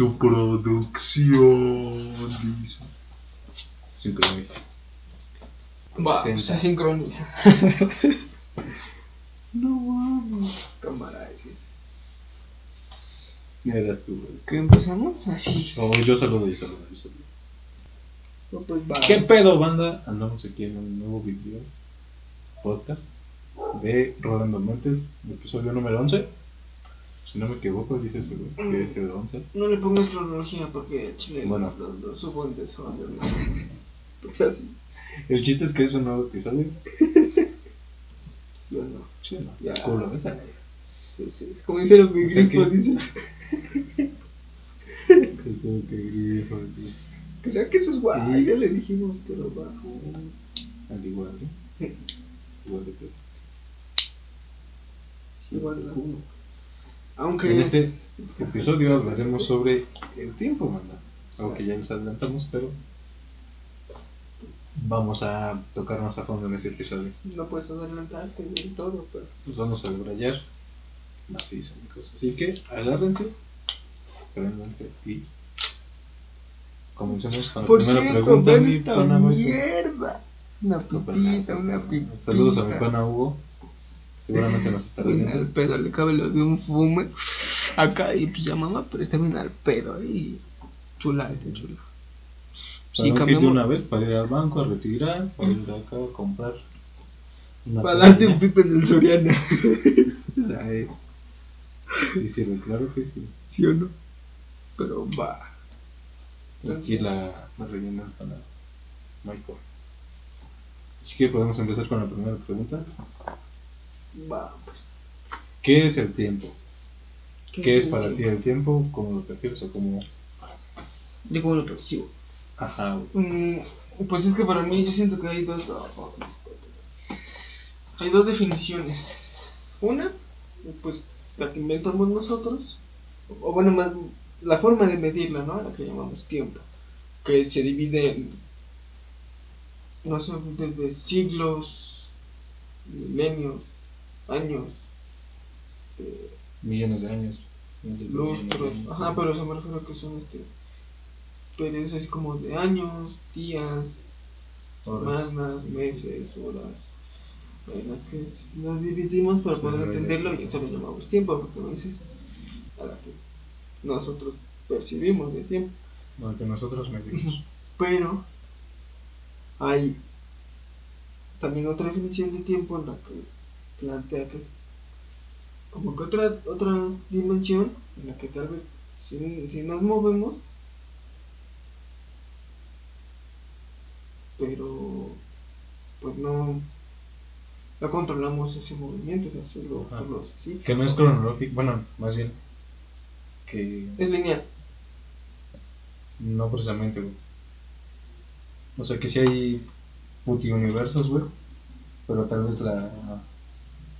su producción. Dice. Sincroniza. Va, se sincroniza. No mames. Cámara, es. Eras tú. eres tú. ¿Qué empezamos? Así. Oh, yo saludo, yo saludo, yo saludo. No, pues va. ¿Qué pedo, banda? Andamos aquí en un nuevo video podcast de Rolando Montes, episodio número 11. Si no me equivoco, dice ese güey, que es el 11. No le pongas cronología porque Chile Bueno. lo, lo en desorden. ¿no? Porque así, El chiste es que es un nuevo episodio. yo no. Sí, no, Ya. culo, ¿ves? Sí, sí, es como dice los O sea grifos, que- dice. Que tengo que grifo, así. Que sea que eso es guay, Sí. ya le dijimos, pero va. Al igual, ¿eh? Igual de peso. Igual, ¿no? Culo. Aunque. En este episodio hablaremos sobre el tiempo, banda. Algo que ya les adelantamos, pero vamos a tocar más a fondo en este episodio. No puedes adelantarte en todo, pero. Pues vamos a debrayar macizo, amigos. Así que agárrense, préndanse y comencemos con la Por primera cierto, pregunta. ven Mi pana mierda. Una pipita, una pipita. Saludos a mi pana Hugo. Seguramente nos estará Bien al viendo. pedo, le cabe lo de un fume. Acá y pues ya mamá, pero está bien al pedo ahí. Chula, este chula. Para Sí, kit de cambiamos. una vez para ir al banco a retirar, para ir acá a comprar. una Para darte un pipe en el Soriana. O sea, eh, Sí sirve, claro que sí. ¿Sí o no? Pero va. Aquí la, la rellenan para Michael. Así que podemos empezar con la primera pregunta. Va, pues. ¿Qué es el tiempo? ¿Qué es para ti el tiempo? ¿Cómo lo percibes o cómo...? Yo como lo percibo. Ajá. Mm, pues es que para mí yo siento que hay dos. Hay dos definiciones. Una, pues la que inventamos nosotros, o bueno, más la forma de medirla, ¿no? La que llamamos tiempo, que se divide en, no sé, desde siglos, milenios, años, eh, millones de años. de de lustros, años. ajá, pero se me refiero a que son este periodos así como de años, días, Horas. semanas, meses, horas, en las que nos dividimos para Sí, poder entenderlo y eso lo llamamos tiempo, porque a veces a la que nosotros percibimos de tiempo. Lo que nosotros medimos. Pero hay también otra definición de tiempo en la que plantea que es como que otra otra dimensión en la que tal vez si, si nos movemos pero pues no no controlamos ese movimiento, o sea, solo, solo así. Que no es cronológico, bueno, más bien que Es lineal. no precisamente, güey. O sea, que sí hay multiuniversos, güey, pero tal vez la,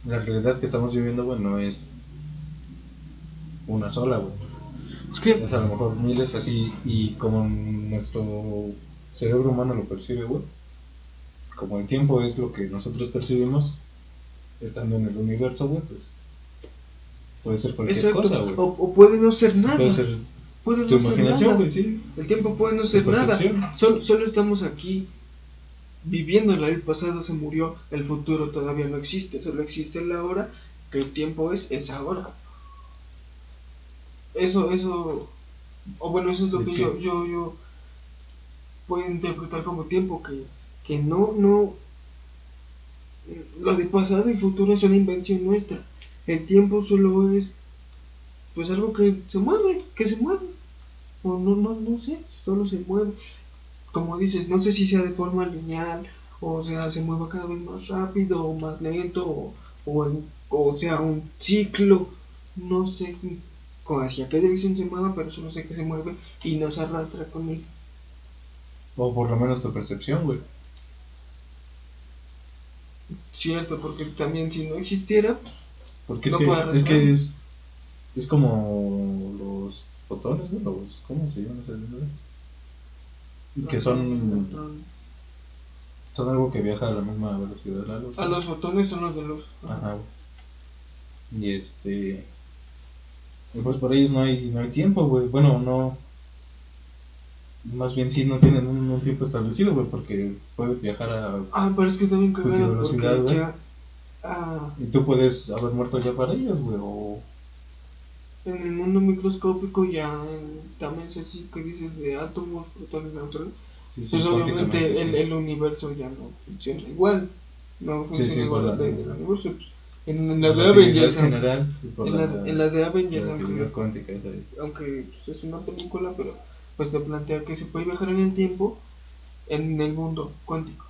la realidad que estamos viviendo, güey, no es una sola, güey. Es que Es a lo mejor miles así, y como nuestro cerebro humano lo percibe, güey, como el tiempo es lo que nosotros percibimos, estando en el universo, güey, pues puede ser cualquier exacto, cosa, güey. o, o puede no ser nada. Puede ser puede tu no ser imaginación, güey, sí. El tiempo puede no ser Tu nada. Solo, solo estamos aquí viviéndola. El pasado se murió, el futuro todavía no existe. Solo existe el ahora, que el tiempo es, es ahora. Eso, eso, o bueno, eso es lo Es que, que- yo, yo, yo puedo interpretar como tiempo, que, que no, no, lo de pasado y futuro es una invención nuestra. El tiempo solo es, pues algo que se mueve, que se mueve. O no, no, no sé, solo se mueve. Como dices, no sé si sea de forma lineal, o sea, se mueva cada vez más rápido o más lento, o, o, en- o sea, un ciclo, no sé hacia qué dirección se mueva, pero solo sé que se mueve y nos arrastra con él. O por lo menos tu percepción, güey. Cierto, porque también si no existiera, Porque es No que, es que es, es como los fotones, ¿no? Los, ¿Cómo se llaman esas? Que son, son algo que viaja a la misma velocidad de la luz. a los fotones son los de luz. Ajá. Y este. Pues por ellos no hay, no hay tiempo, güey. Bueno, no. Más bien sí no tienen un, un tiempo establecido, güey, porque puedes viajar a. Ah, pero es que está bien cagado velocidad, güey. ya... Ah, Y tú puedes haber muerto ya para ellos, güey. O. en el mundo microscópico ya también es así que dices de átomos, protones, neutrones. Sí, sí, Pues obviamente el, sí. el universo ya no funciona igual. No Sí, funciona sí, igual la ley del universo. Pues, en, en la La de Avengers, general en la, en la de Avengers, aunque, cuántica, aunque pues, es una película, pero pues te plantea que se puede viajar en el tiempo en el mundo cuántico.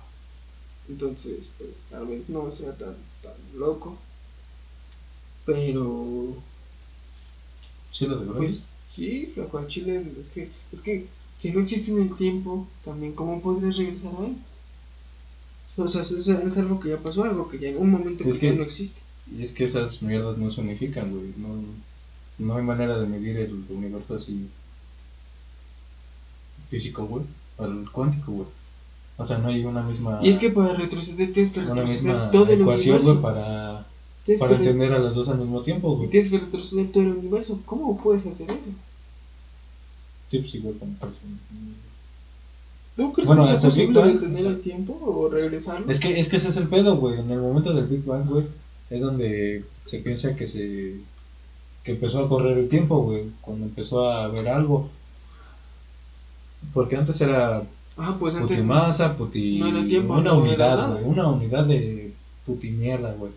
Entonces, pues tal vez no sea tan, tan loco. Pero Sí, lo de. Pues sí, flaco, al chile es que, es que si no existe en el tiempo, también cómo podrías regresar a él. O sea, es, es algo que ya pasó, algo que ya en un momento Es que ya no existe. Y es que esas mierdas no se unifican, güey. No, no hay manera de medir el universo así físico, güey, al cuántico, güey. O sea, no hay una misma Y es que para retroceder tienes que una retroceder misma todo el universo. para, para entender a las dos al mismo tiempo, güey. tienes que retroceder todo el universo. ¿Cómo puedes hacer eso? Sí, pues igual como pues, ¿Tú crees Bueno, que sea Big posible detener el tiempo o regresarlo? Es que, es que ese es el pedo, güey. En el momento del Big Bang, güey, es donde se piensa que se que empezó a correr el tiempo, güey, cuando empezó a haber algo. Porque antes era Ah, pues antes. putimasa, puti... no era tiempo, una no unidad, güey, una unidad de putimierda, güey.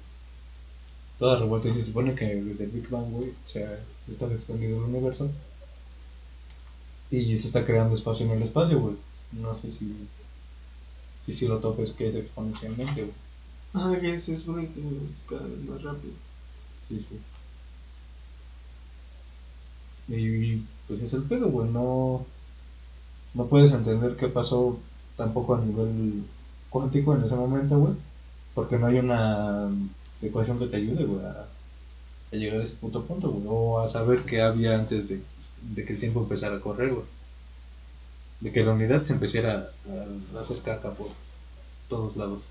Toda revuelta y se supone que desde el Big Bang, güey, se ha estado expandido el universo. Y se está creando espacio en el espacio, güey. No sé si si, si lo topes que es exponencialmente, güey. Ah, que se supone que cada vez más rápido. Sí, sí. Y, y, pues es el pedo, güey. No, no puedes entender qué pasó tampoco a nivel cuántico en ese momento, güey. Porque no hay una ecuación que te ayude, güey, a, a llegar a ese punto, güey. O a saber qué había antes de, de que el tiempo empezara a correr, güey. De que la unidad se empezara a, a hacer caca por todos lados.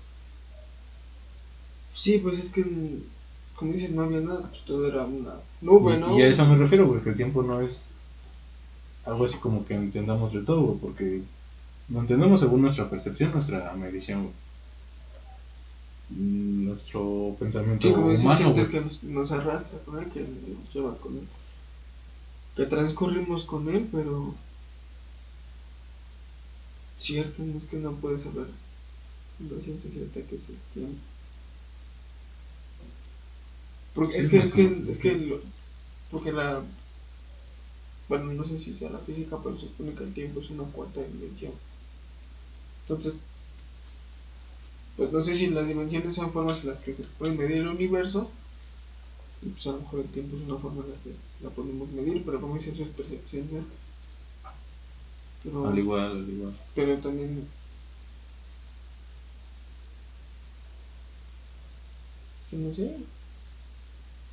Sí, pues es que, como dices, no había nada, pues todo era una nube, Y- ¿no? Y a eso me refiero, güey, que el tiempo no es algo así como que entendamos de todo, güey, porque lo entendemos según nuestra percepción, nuestra medición, güey. Nuestro pensamiento Sí, como humano, güey. que nos, nos arrastra con él, que nos lleva con él. Que transcurrimos con él, pero. Cierto, es que no puedes saber la ciencia cierta que es el tiempo. Porque Sí, es que, es que, es sé. que, lo- porque la. Bueno, no sé si sea la física, pero se supone que el tiempo es una cuarta dimensión. Entonces, pues no sé si las dimensiones sean formas en las que se puede medir el universo. Y pues a lo mejor el tiempo es una forma en la que la podemos medir, pero como dice, eso es percepción nuestra. Pero, Al igual, al igual. pero también. que no sé.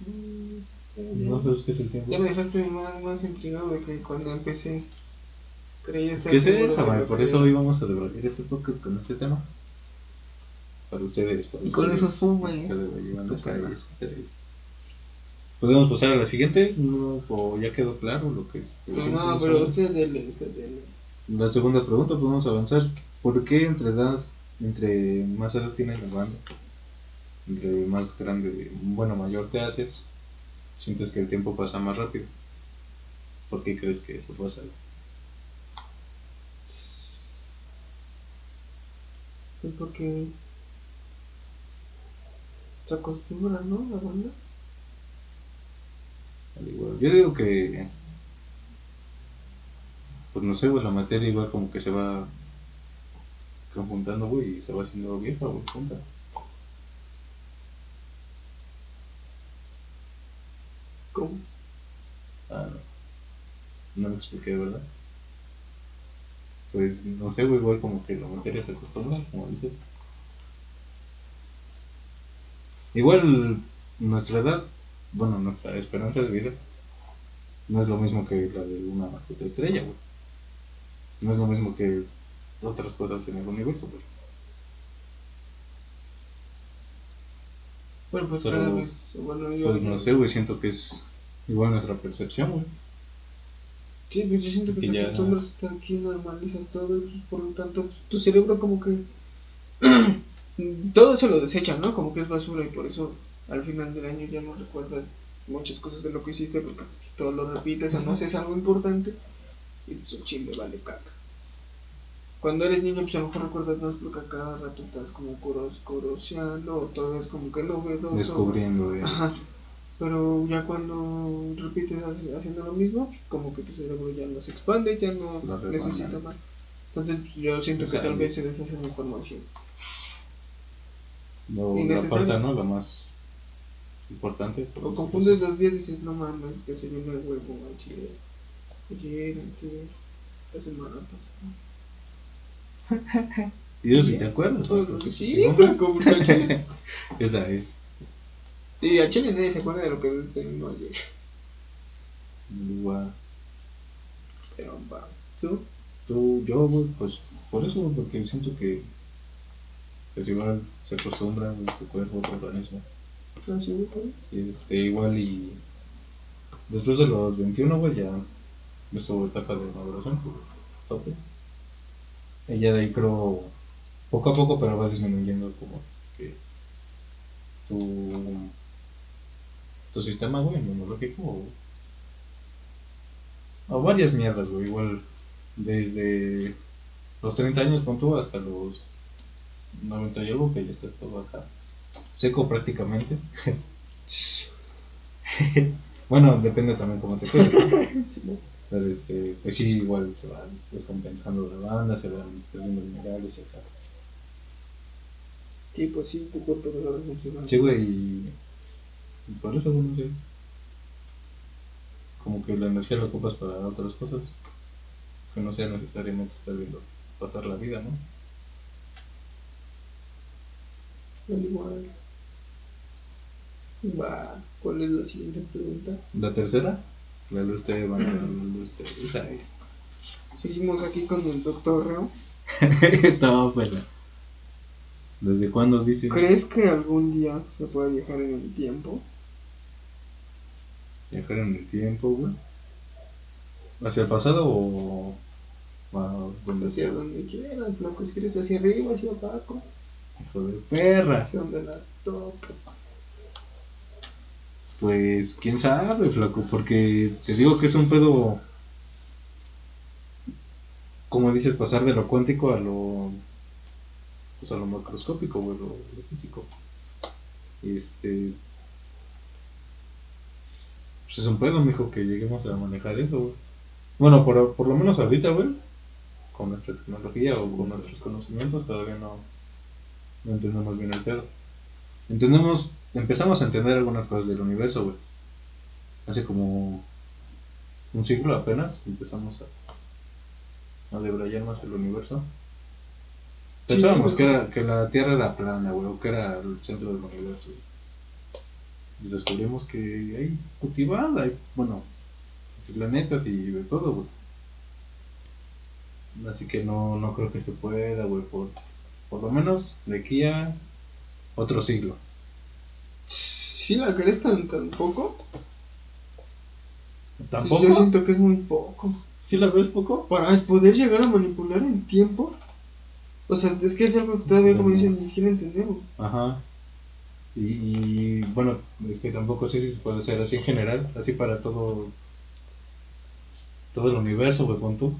Mm, No sabes qué es el tiempo. Ya me dejaste más, más intrigado de que cuando empecé creía Es que es lo por eso hoy vamos a debatir este podcast con este tema. Para ustedes, para Y con ustedes, esos fumes, ustedes. ¿Podemos pasar a la siguiente? No, ¿O ya quedó claro lo que es? Pues tiempo? no, pero usted dele, usted dele. La segunda pregunta, podemos avanzar. ¿Por qué entre edad, entre más edad tiene la banda, entre más grande, bueno, mayor te haces, sientes que el tiempo pasa más rápido? ¿Por qué crees que eso pasa? Es porque se acostumbra, ¿no? La banda. Al igual, Yo digo que, pues no sé, güey, la materia igual como que se va conjuntando, güey, y se va haciendo vieja, güey, junta. ¿Cómo? Ah, no. No me expliqué, ¿verdad? Pues no sé, güey, igual como que la materia se acostumbra, como dices. Igual nuestra edad, bueno, nuestra esperanza de vida, no es lo mismo que la de una puta estrella, güey. No es lo mismo que otras cosas en el universo, güey. Bueno, pues Pero, cada vez. Bueno, yo. Pues no sé, güey, siento que es Igual nuestra percepción, güey. Sí, pues yo siento que te acostumbras a estar aquí, normalizas todo, y pues, por lo tanto, tu cerebro como que todo se lo desecha, ¿no? Como que es basura y por eso al final del año ya no recuerdas muchas cosas de lo que hiciste porque todo lo repites o no haces algo importante y pues el chile vale caca. Cuando eres niño, pues a lo mejor recuerdas más porque a cada rato estás como coros, coroseando o todo es como que novedoso. Descubriendo, güey. Ajá. Pero ya cuando repites haci- haciendo lo mismo, como que tu cerebro ya no se expande, ya no necesita más. Entonces pues, yo siento que tal vez se deshace la información. Lo- la falta, ¿no? La más importante. por O confundes los días y dices, no mames, que se vino el huevo ayer, ayer, antes, la semana pasada. Y eso si te acuerdas, porque Pues, sí, compras. como que- Esa es. Sí, a Chile nadie se acuerda de lo que desayunó ayer. Igual. Pero va. ¿Tú? Tú, yo, pues por eso, porque siento que pues igual se acostumbra tu cuerpo, tu organismo. ¿No sí, este, igual y después de los 21, güey, ya nuestra etapa de maduración, pues, tope. Y ya de ahí creo, poco a poco, pero va disminuyendo como que tu, tu sistema, güey, inmunológico o, o varias mierdas, güey, igual desde los 30 años con tú hasta los 90 y algo que ya estás todo acá seco prácticamente. bueno, depende también cómo te cuides. Pero este, pues sí, igual se van descompensando la banda, se van perdiendo minerales y acá. Sí, pues sí, tu cuerpo no va funcionando. Sí, güey, y, por eso, no sé. Como que la energía la ocupas para otras cosas. Que no sea necesariamente estar viendo pasar la vida, ¿no? Al igual. Va, ¿cuál es la siguiente pregunta? La tercera, la luz te van a la luz te esa es. Seguimos aquí con el doctor Reo. Estaba buena. ¿Desde cuándo dice? ¿Crees que algún día se pueda viajar en el tiempo? Viajar en el tiempo, güey. ¿Hacia el pasado o donde Hacia sea? donde quieras, loco. Si quieres hacia arriba, hacia abajo, Hijo de perra. hacia donde la toque. Pues quién sabe, flaco, porque te digo que es un pedo. Como dices, pasar de lo cuántico a lo. Pues a lo macroscópico, güey, lo, lo físico. Este. Pues es un pedo, mijo, que lleguemos a manejar eso, güey. Bueno, por, por lo menos ahorita, güey, con nuestra tecnología o con nuestros conocimientos, todavía no, no entendemos bien el pedo. Entendemos, empezamos a entender algunas cosas del universo, güey. Hace como un siglo apenas empezamos a, a debrayar más el universo. Pensábamos que, era, que la Tierra era plana, güey, o que era el centro del universo. Y descubrimos que hay cultivada, hay, bueno, planetas y de todo, güey. Así que no, no creo que se pueda, güey, por, por lo menos de aquí a otro siglo. ¿Sí la crees tan, tan poco? ¿Tampoco? Yo siento que es muy poco. ¿Sí la ves poco? Para poder llegar a manipular el tiempo. O sea, es que es algo que todavía, como dicen, ni siquiera entendemos. Ajá. Y, y, bueno, es que tampoco sé si se puede hacer así en general, así para todo todo el universo, güey, pon tú.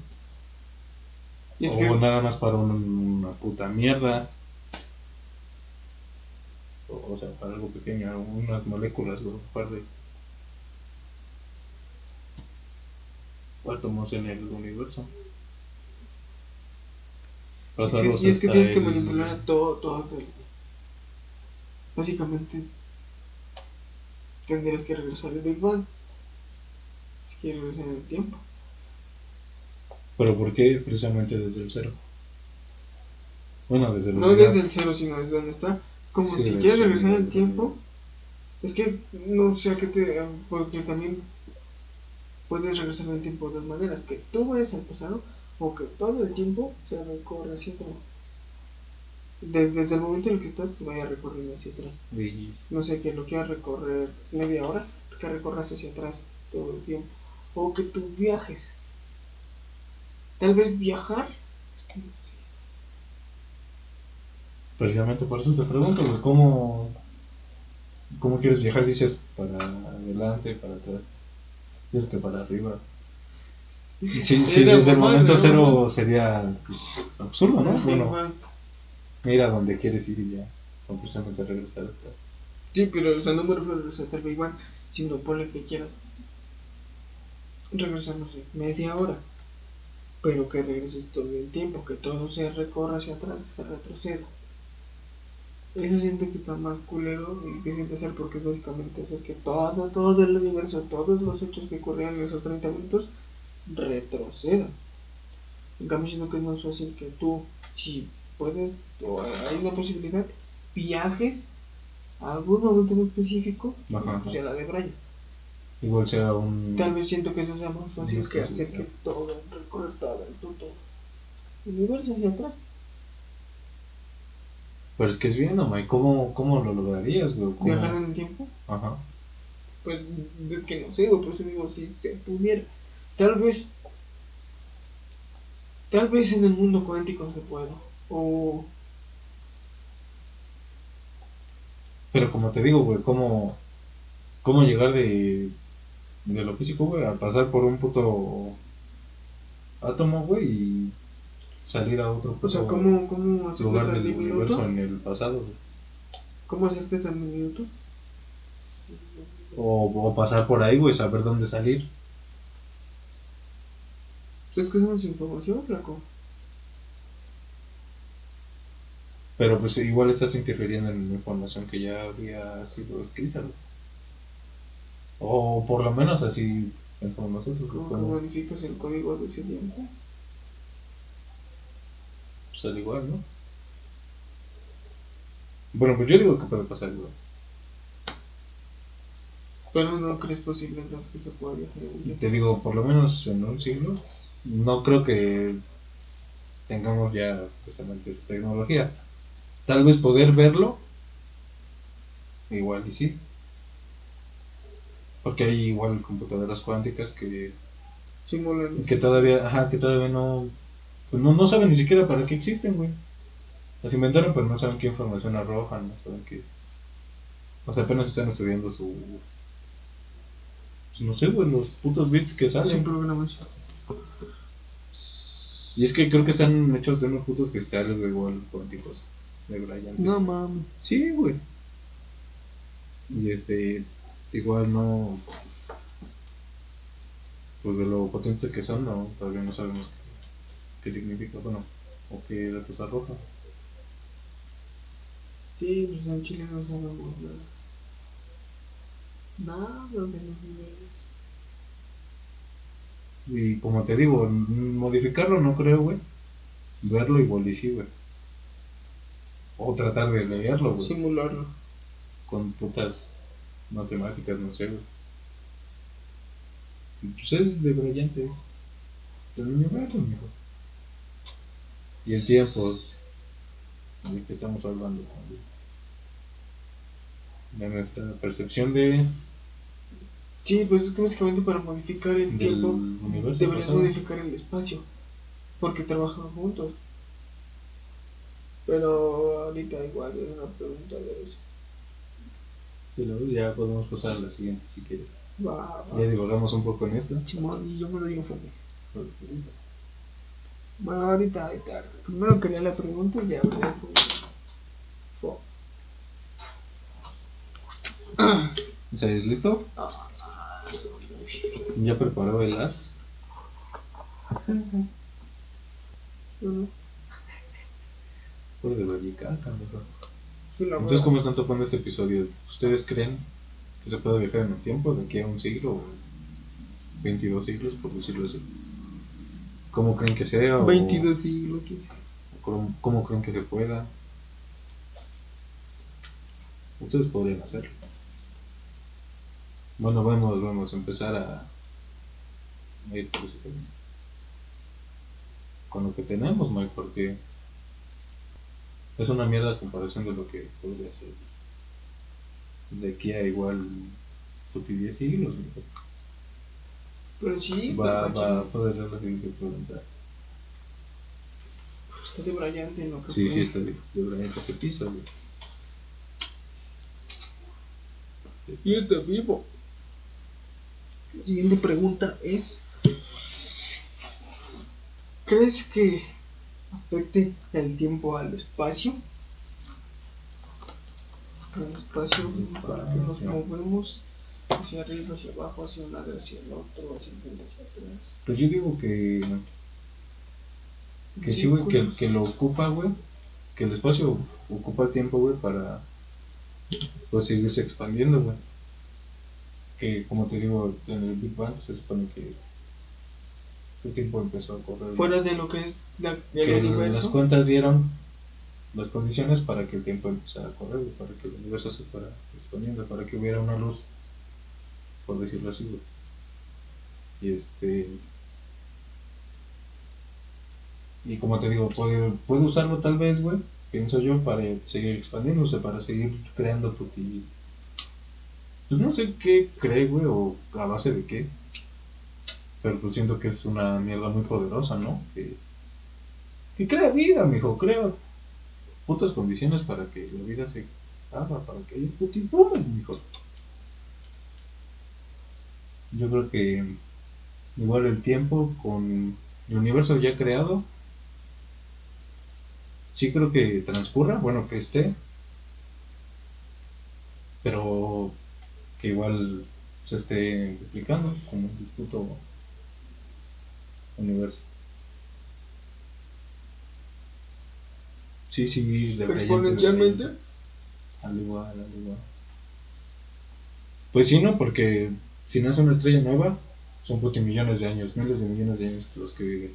Y es o que, nada más para un- una puta mierda. O, o sea, para algo pequeño, unas moléculas, güey, un par de átomos en el universo. Pasarlos es que, y es que tienes que manipular a todo, todo. el- Básicamente, tendrías que regresar al Big Bang. Si quieres regresar en el tiempo. Pero ¿por qué precisamente desde el cero? Bueno, desde el No desde el cero, sino desde donde está. Es como Sí, si quieres regresar en el tiempo. Es que no sé a qué te. Porque también puedes regresar en el tiempo de dos maneras: que tú vayas al pasado o que todo el tiempo se recorra así como. de- desde el momento en el que estás, se vaya recorriendo hacia atrás. No sé, que lo quieras recorrer media hora, que recorras hacia atrás todo el tiempo. O que tú viajes. Tal vez viajar. es que no sé. Precisamente por eso te pregunto, güey, ¿cómo, ¿cómo quieres viajar? Dices para adelante, para atrás. Dices que para arriba. Sí, sí, desde el momento cero sería pues, absurdo, ¿no? Bueno, mira donde quieres ir y ya. O precisamente regresar. o sea. Sí, pero o sea, no me refiero a regresar tal vez igual, sino ponle que quieras regresar, no sé, media hora. Pero que regreses todo el tiempo, que todo se recorra hacia atrás, que se retroceda. Eso siento que está más culero y difícil de hacer porque es básicamente hacer que todo, todo el universo, todos los hechos que ocurrieron en esos 30 minutos retrocedan. En cambio, siento que es más fácil que tú, si puedes, o hay una posibilidad, viajes a algún momento en específico, Ajá, pues a la de Bryce. Igual sea un. Tal vez siento que eso sea más fácil que hacer que todo, recorrer todo el puto universo hacia atrás. Pero es que es bien, ¿no? ¿Cómo, ¿Cómo lo lograrías, güey? ¿Cómo? Viajar en el tiempo, Ajá. pues es que no sé, güey, por eso digo, si se pudiera. Tal vez, tal vez en el mundo cuántico se pueda. O Pero como te digo, güey, ¿cómo, cómo llegar de, de lo físico, güey, a pasar por un puto átomo, güey, y salir a otro O sea, puto ¿cómo, cómo hacerte lugar del universo en el pasado, güey. ¿Cómo hacerte tan diminuto? O, o pasar por ahí, güey, saber dónde salir. Es que eso es información, flaco. Pero pues igual estás interfiriendo en información que ya había sido escrita, güey. O por lo menos así pensamos nosotros, ¿Cómo que como, modificas el código de ese tiempo? pues al igual, ¿no? Bueno, pues yo digo que puede pasar, güey. Pero no crees posible entonces que se pueda viajar. Te digo, por lo menos en un siglo, no creo que tengamos ya precisamente esa tecnología. Tal vez poder verlo, igual y sí. Porque hay igual computadoras cuánticas que, Simulan. que todavía, ajá, que todavía no, pues no, no saben ni siquiera para qué existen, güey. Las inventaron, pero no saben qué información arrojan, no saben qué. O sea, apenas están estudiando su. pues no sé, güey, los putos bits que salen. programación. Y es que creo que están hechos de unos putos cristales, güey, igual cuánticos. De brillantes. No mames. Sí, güey. Y este, igual no. Pues de lo potente que son, no, todavía no sabemos qué, significa, bueno, o qué datos arroja. Sí, pues en Chile no sabemos nada. Nada de los niveles. Y como te digo, modificarlo no creo, güey. Verlo igual y sí, güey. O tratar de leerlo, güey. Simularlo. Con putas matemáticas, no sé, güey. Pues es de brillantes. Del universo, mijo. Y el tiempo. De que estamos hablando. De nuestra percepción de, Sí, pues es que básicamente para modificar el del tiempo universo. deberías pasado. modificar el espacio. Porque trabajan juntos. Pero ahorita igual es una pregunta de eso. Sí, luego ya podemos pasar a la siguiente si quieres. Va, va. Ya divagamos un poco en esto. Simón, y yo me lo digo fue. Bueno, ahorita, ahorita. Primero quería la pregunta y ya con. Fo. ¿Estás listo? ¿Ya preparó el as? Por de Vallicaca, mejor. Entonces, ¿cómo están tocando este episodio? ¿Ustedes creen que se puede viajar en el tiempo de aquí a un siglo o 22 siglos, por decirlo así? ¿Cómo creen que sea? o- 22 siglos, o ¿Cómo, cómo creen que se pueda? Ustedes podrían hacerlo. Bueno, vamos, vamos a empezar a, a ir por ese camino. Con lo que tenemos, Mike, porque es una mierda a comparación de lo que podría ser. De aquí a igual puti 10 siglos, mijo. Pero sí, va, pero va a poder la siguiente pregunta. está debrayante en lo que Sí, sí, está de, de verdad ese piso, güey. Y está vivo. La siguiente pregunta es: ¿Crees que afecte el tiempo al espacio? El espacio, para que nos movemos hacia arriba, hacia abajo, hacia un lado, hacia el otro, hacia el frente, hacia atrás. Pues yo digo que. Que sí, güey, que, que lo ocupa, güey. Que el espacio ocupa el tiempo, güey, para. Pues seguirse expandiendo, güey. Que como te digo, en el Big Bang se supone que. El tiempo empezó a correr. Fuera de lo que es la, que el- las cuentas dieron las condiciones para que el tiempo empezara a correr, para que el universo se fuera expandiendo, para que hubiera una luz, por decirlo así. Y este. Y como te digo, puede, puede usarlo tal vez, güey, pienso yo, para seguir expandiéndose, para seguir creando. Pues no sé qué cree, güey, o a base de qué. Pero pues siento que es una mierda muy poderosa, ¿no? Que, que crea vida, mijo, crea putas condiciones para que la vida se haga, para que haya putis mijo. Yo creo que igual el tiempo con el universo ya creado, sí creo que transcurra, bueno, que esté, pero que igual se esté duplicando como el puto universo. Sí, sí. Exponencialmente. Al igual, al igual. Pues sí, ¿no? Porque si nace una estrella nueva, son millones de años, miles de millones de años los que viven.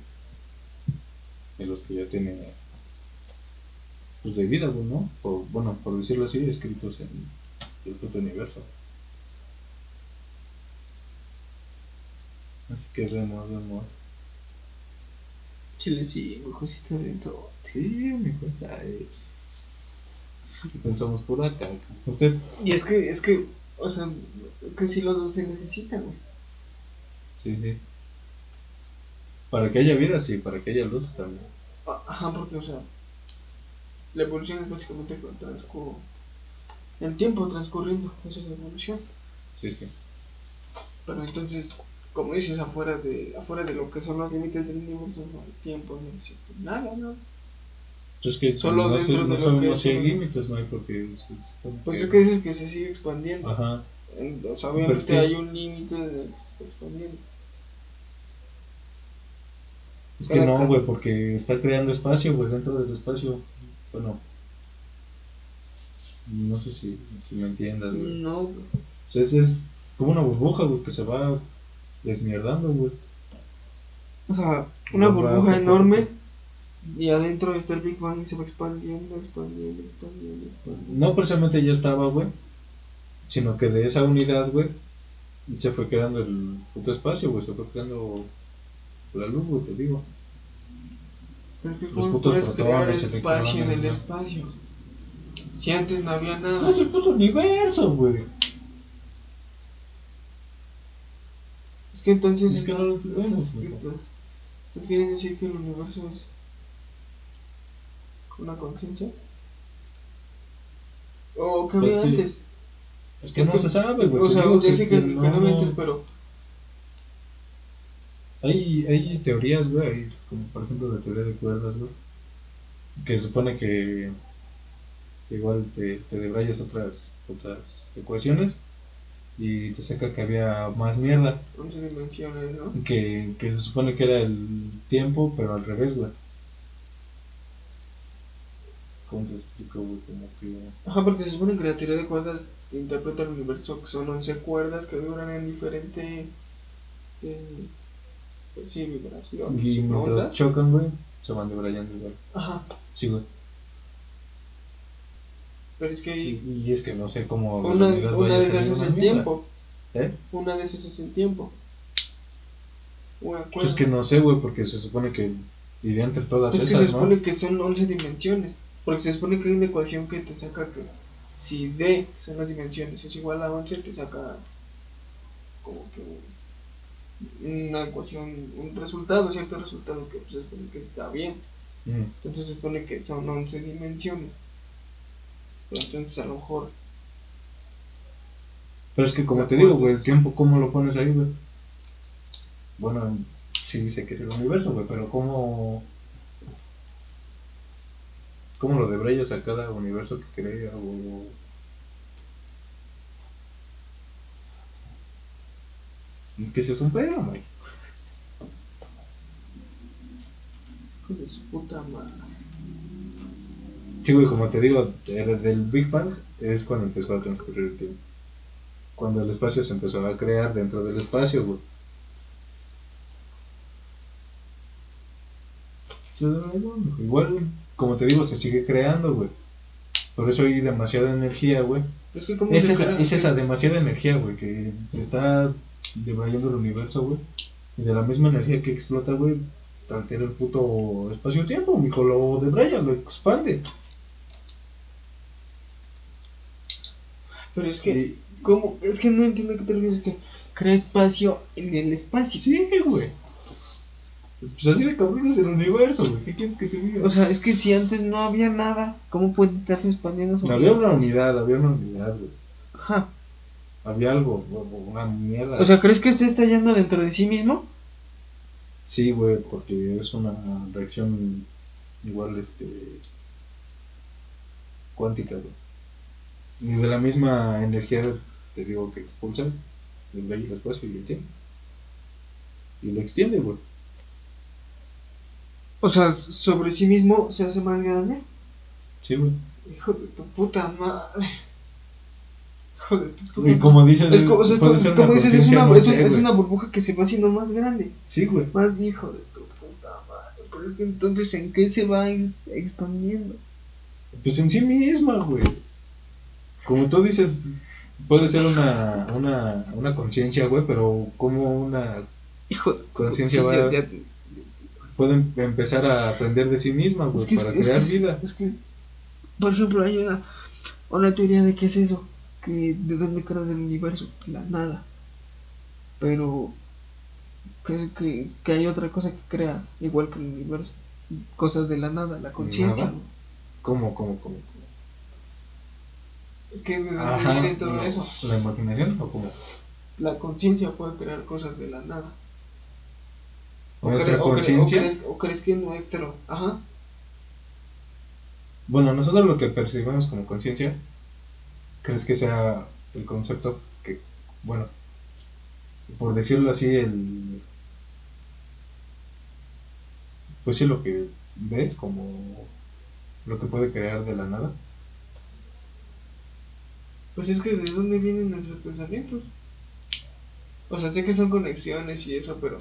De los que ya tienen pues de vida, ¿no? O, bueno, por decirlo así, escritos en el puto universo. Así que vemos, vemos. Chile, sí, güey, sí está denso. Sí, mi cosa es. Si pensamos por acá, usted Y es que, es que, o sea, que si los dos se necesitan, güey. Sí, sí. Para que haya vida, sí, para que haya luz también. Ah, Ajá, porque, o sea, la evolución es básicamente el transcurso. El tiempo transcurriendo, eso es la evolución. Sí, sí. Pero entonces, como dices, afuera de, afuera de lo que son los límites del universo, no hay tiempo, no existe nada, ¿no? Pues que Solo no, dentro de no lo sabemos que si hay es- límites, no hay porque... Pues es que dices que se sigue expandiendo. Ajá. O sea, obviamente que- hay un límite de que se está expandiendo. Es que no, güey, porque está creando espacio, güey, dentro del espacio. Bueno. No sé si, si me entiendas, güey. No, güey. O sea, es, es como una burbuja, güey, que se va desmierdando, güey. O sea, una burbuja enorme y adentro está el Big Bang y se va expandiendo, expandiendo, expandiendo, expandiendo. No precisamente ya estaba, güey. Sino que de esa unidad, güey, se fue creando el puto espacio, güey. Se fue creando la luz, güey, te digo. Los ¿cómo putos protones, espacio en el electrones, espacio? Si antes no había nada. No es el puto universo, güey. Es que entonces Es que no lo estás, queriendo decir que el universo es una conciencia. ¿O qué Pues había que- antes? Es que no se sabe, güey. O sea, ya sé que, no- había pero Hay, hay teorías, güey, como por ejemplo la teoría de cuerdas, güey, que supone que igual te, te debrayas otras, otras ecuaciones y te saca que había más mierda, 11 dimensiones, ¿no? que, que se supone que era el tiempo, pero al revés, güey. ¿Cómo te explico, güey? Como que... Ajá, porque se supone que la teoría de cuerdas interpreta el universo que son 11 cuerdas que duran en diferente. Este, pues sí, vibración. Y mientras ondas. chocan, güey, se van debrayando igual. Ajá, Sí, güey. Pero es que hay. Y, y es que no sé cómo... Una, realidad una de esas es el tiempo. ¿Eh? Una de esas es el tiempo. Pues es que no sé, güey, porque se supone que iría entre todas Es que esas, se ¿no? supone que son 11 dimensiones. Porque se supone que hay una ecuación que te saca que si D, que son las dimensiones, es igual a 11, te saca como que un- una ecuación, un resultado, cierto resultado que pues, se supone que está bien. Mm. Entonces se supone que son 11 dimensiones. Pero entonces a lo mejor Pero es que como te digo, güey, el tiempo, ¿cómo lo pones ahí, güey? Bueno, sí dice que es el universo, güey, pero ¿cómo... ¿Cómo lo debrayas a cada universo que crea o... Es que es un pedo, güey. hijo de su puta madre. Sí, güey, como te digo, desde el Big Bang es cuando empezó a transcurrir el tiempo. Cuando el espacio se empezó a crear dentro del espacio, güey. Igual, como te digo, se sigue creando, güey. Por eso hay demasiada energía, güey. Es que como Es esa, es esa demasiada energía, güey, que se está debrayando el universo, güey. Y de la misma energía que explota, güey, altera el puto espacio-tiempo, mijo, lo debraya, lo expande. Pero es que, ¿cómo? Es que no entiendo qué te refieres que crea espacio en el espacio. Sí, güey. Pues así de cabrón es el universo, güey. ¿Qué quieres que te diga? O sea, es que si antes no había nada, ¿cómo puede estarse expandiendo sobre había el una unidad, había una unidad, güey. Ajá. Había algo, una mierda. O sea, ¿crees que esté estallando dentro de sí mismo? sí, güey, porque es una reacción igual, este. cuántica, güey. De la misma energía, te digo, que expulsa, el el espacio y tiempo. Y lo extiende, güey. O sea, sobre sí mismo se hace más grande. Sí, güey. Hijo de tu puta madre. Hijo de tu puta Y como dices, Es, co- o sea, es ser como dices, es una, no es, sé, un- es una burbuja que se va haciendo más grande. Sí, güey. Más hijo de tu puta madre. Pero es entonces, ¿en qué se va expandiendo? Pues en sí misma, güey. Como tú dices, puede ser una, una, una conciencia, güey, pero como una Conciencia sí, va- ya- ya- puede em- empezar a aprender de sí misma, güey, Es que, es- para es crear que- vida. es que, por ejemplo, hay una, una teoría de qué es eso, que de dónde crea del universo, la nada. Pero que, que, que hay otra cosa que crea, igual que el universo, cosas de la nada, la conciencia. ¿Cómo, cómo, cómo? cómo? Es que de dónde viene todo no, eso. ¿La imaginación o cómo? La conciencia puede crear cosas de la nada. O ¿Nuestra conciencia? O, crees, o crees que nuestro, ajá, Bueno, nosotros lo que percibimos como conciencia, ¿crees que sea el concepto que, bueno, por decirlo así, el... Pues sí, lo que ves como lo que puede crear de la nada. Pues es que de dónde vienen nuestros pensamientos. O sea, sé que son conexiones y eso, pero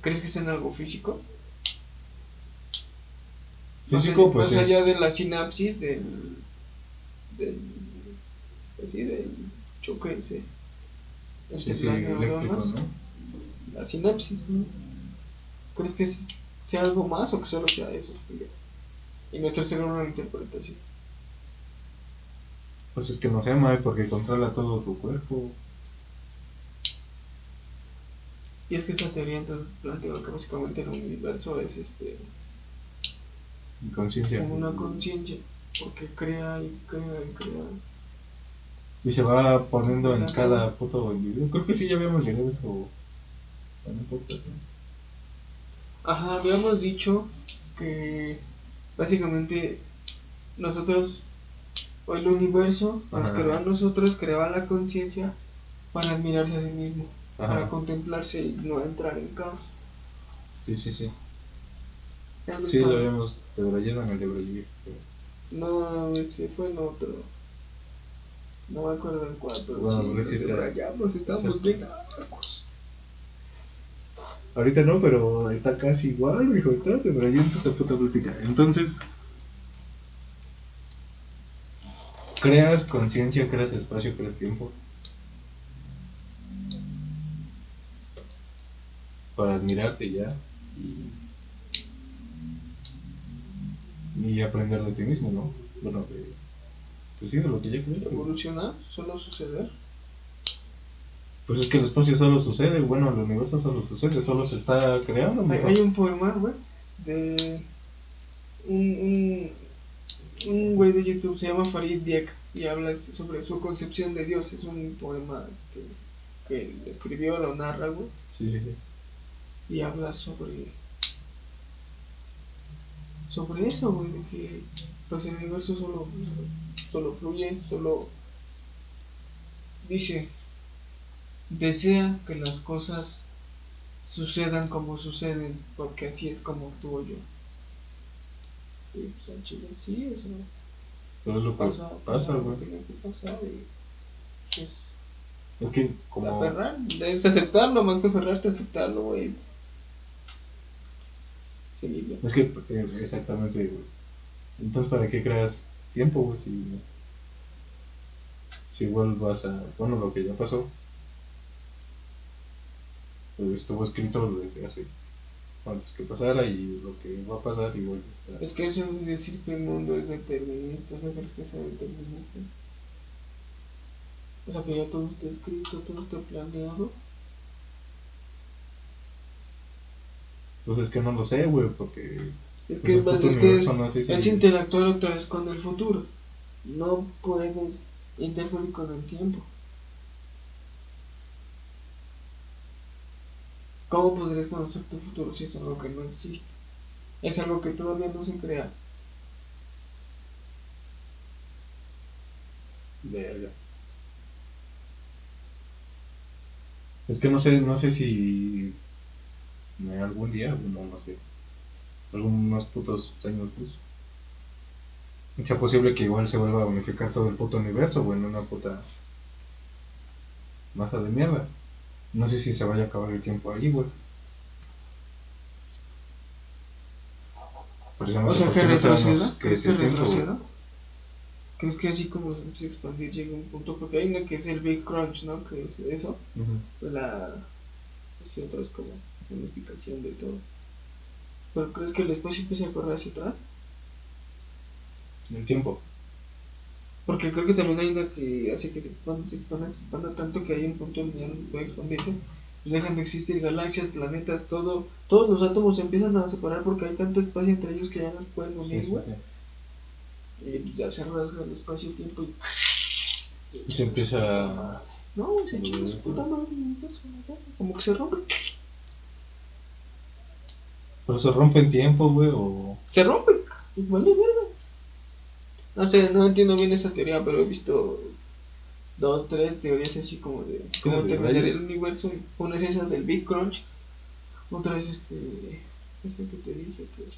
¿crees que sean algo físico? Físico, pues más es... allá de la sinapsis del del pues sí, del choque ese Sí, entre sí, neuronas, ¿no? la sinapsis, ¿no? ¿Crees que sea algo más o que solo sea eso? Y nuestro cerebro lo interpreta así. Pues es que nos ama, ¿eh? porque controla todo tu cuerpo. Y es que esta teoría entonces plantea que básicamente el universo es este conciencia. como una conciencia, porque crea y crea y crea. Y se va poniendo en cada puto individuo. Creo que sí, ya habíamos llegado a eso en podcast, ¿no? Ajá, habíamos dicho que básicamente nosotros, o el universo, nos Ajá. creó a nosotros, creó a la conciencia para admirarse a sí mismo, Ajá. para contemplarse y no entrar en caos. Sí, sí, sí. Sí, lo habíamos debrayado en el debrayé. No, este fue en otro. No me acuerdo en cuál, pero Bueno, sí, sí está- debrayamos, estamos está- bien. Ahorita no, pero está casi igual, mijo. Está debrayando esta puta plática. Entonces, creas conciencia, creas espacio, creas tiempo. Para admirarte ya y, y aprender de ti mismo, ¿no? Bueno, de, pues sí, de lo que ya crees. Evolucionar, solo suceder. Pues es que el espacio solo sucede, bueno, el universo solo sucede, solo se está creando. Hay, hay un poema, güey, de un, un, un güey de YouTube, se llama Farid Diek, y habla este, sobre su concepción de Dios. Es un poema este, que escribió, lo narra, güey, Sí, sí, sí. y habla sobre sobre eso, güey, de que pues el universo solo, solo fluye, solo dice, desea que las cosas sucedan como suceden, porque así es como actúo yo. Y pues al chile sí, o sea, Pero es lo que pasa, pasa, lo güey. que tiene que pasar y es Es que como... aferrar, es aceptarlo más que aferrarte, aceptarlo, güey. Seguirlo. Es que, eh, exactamente, güey. Entonces, ¿para qué creas tiempo, güey? Si, si igual vas a... Bueno, lo que ya pasó. pues, estuvo escrito desde hace... Antes que pasara y lo que va a pasar igual está... Es que eso es decir que el mundo es determinista, ¿no crees que sea determinista? O sea, que ya todo está escrito, todo está planeado. Pues es que no lo sé, güey, porque... Es pues, que, el es es, que es, no si- es interactuar otra vez con el futuro. No puedes interferir con el tiempo. ¿Cómo podrías conocer tu futuro si es algo que no existe? Es algo que todavía no se crea. Verga. Es que no sé, no sé si algún día, no sé, algunos putos años pues, sea posible que igual se vuelva a unificar todo el puto universo, o en una puta masa de mierda. No sé si se vaya a acabar el tiempo ahí, güey. O sea, que retroceda. ¿Crees es que así como se empieza a expandir llega un punto? Porque hay una que es el Big Crunch, ¿no? Que es eso. Ujú. La. Pues y otra es como unificación de todo. ¿Pero crees que el espacio empieza a correr hacia atrás? El tiempo. Porque creo que también hay una que hace que se expanda, se expanda, se expanda tanto que hay un punto donde ya no puede expandirse. Pues dejan de existir galaxias, planetas, todo. Todos los átomos se empiezan a separar porque hay tanto espacio entre ellos que ya no pueden unir, sí. Y pues ya se rasga el espacio-tiempo y. Y se empieza No, se chinga su puta madre. Como que se rompe. Pero se rompe en tiempo, güey, o... Se rompe. Y vale verga. No sé, no entiendo bien esa teoría, pero he visto dos, tres teorías así como de cómo rayo. el universo. Una es esa del Big Crunch. Otra es este. Esta que te dije que es.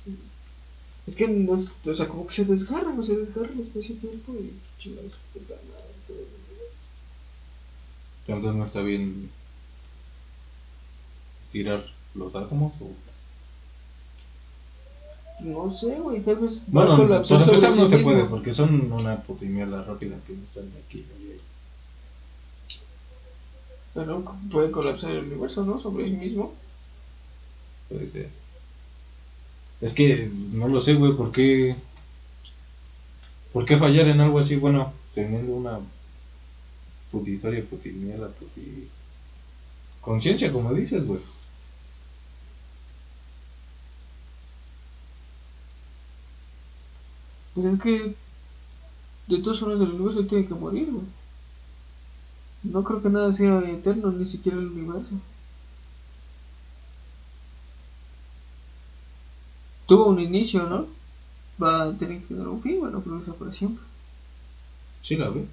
Es que no, o sea, como que se desgarra, no se desgarra el espacio-tiempo y chingados, todo. Entonces no está bien estirar los átomos o... No sé, güey, tal vez. Bueno, para sobre empezar sí no se mismo. puede porque son una puta mierda rápida que están aquí. Pero puede colapsar el universo, ¿no? Sobre sí mismo. Puede ser. Es que no lo sé, güey, ¿por qué... ¿Por qué fallar en algo así? Bueno, teniendo una puti historia, puti mierda, puti... Conciencia, como dices, güey. Pues es que de todas formas el universo tiene que morir, güey. No creo que nada sea eterno, ni siquiera el universo. Tuvo un inicio, ¿no? Va a tener que tener un fin, bueno, pero eso para siempre. Sí la ve.